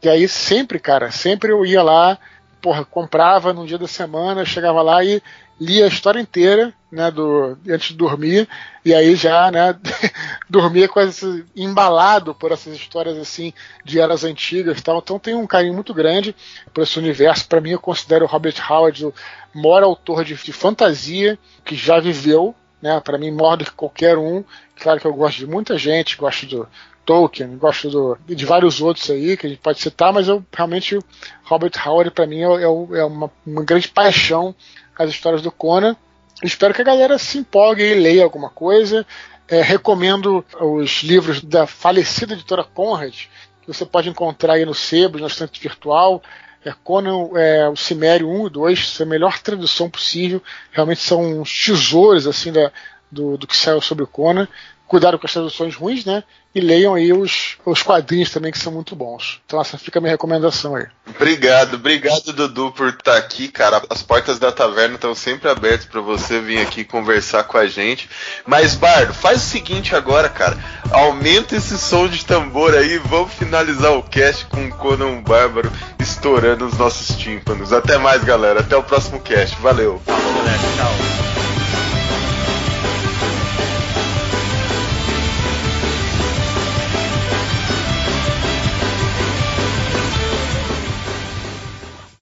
E aí sempre, cara, sempre eu ia lá, porra, comprava num dia da semana, chegava lá e lia a história inteira, né, do, antes de dormir, e aí já, né, dormia quase embalado por essas histórias assim de eras antigas, tal. Então tem um carinho muito grande por esse universo. Para mim eu considero o Robert Howard o maior autor de, de fantasia que já viveu, né, para mim maior do que qualquer um. Claro que eu gosto de muita gente, gosto do Tolkien, gosto do, de vários outros aí que a gente pode citar, mas eu realmente Robert Howard para mim é, é, é uma, uma, grande paixão as histórias do Conan. Espero que a galera se empolgue e leia alguma coisa. É, recomendo os livros da falecida editora Conrad, que você pode encontrar aí no Sebo, no estante virtual. É, Conan, é, o Cimério 1 e 2, é a melhor tradução possível. Realmente são uns tesouros assim da, do, do que saiu sobre o Conan cuidado com as traduções ruins, né? E leiam aí os, os quadrinhos também, que são muito bons. Então essa fica a minha recomendação aí. Obrigado, obrigado, Dudu, por estar aqui, cara. As portas da taverna estão sempre abertas para você vir aqui conversar com a gente. Mas, Bardo, faz o seguinte agora, cara. Aumenta esse som de tambor aí. Vamos finalizar o cast com o Conan Bárbaro estourando os nossos tímpanos. Até mais, galera. Até o próximo cast. Valeu. Falou, galera. Tchau.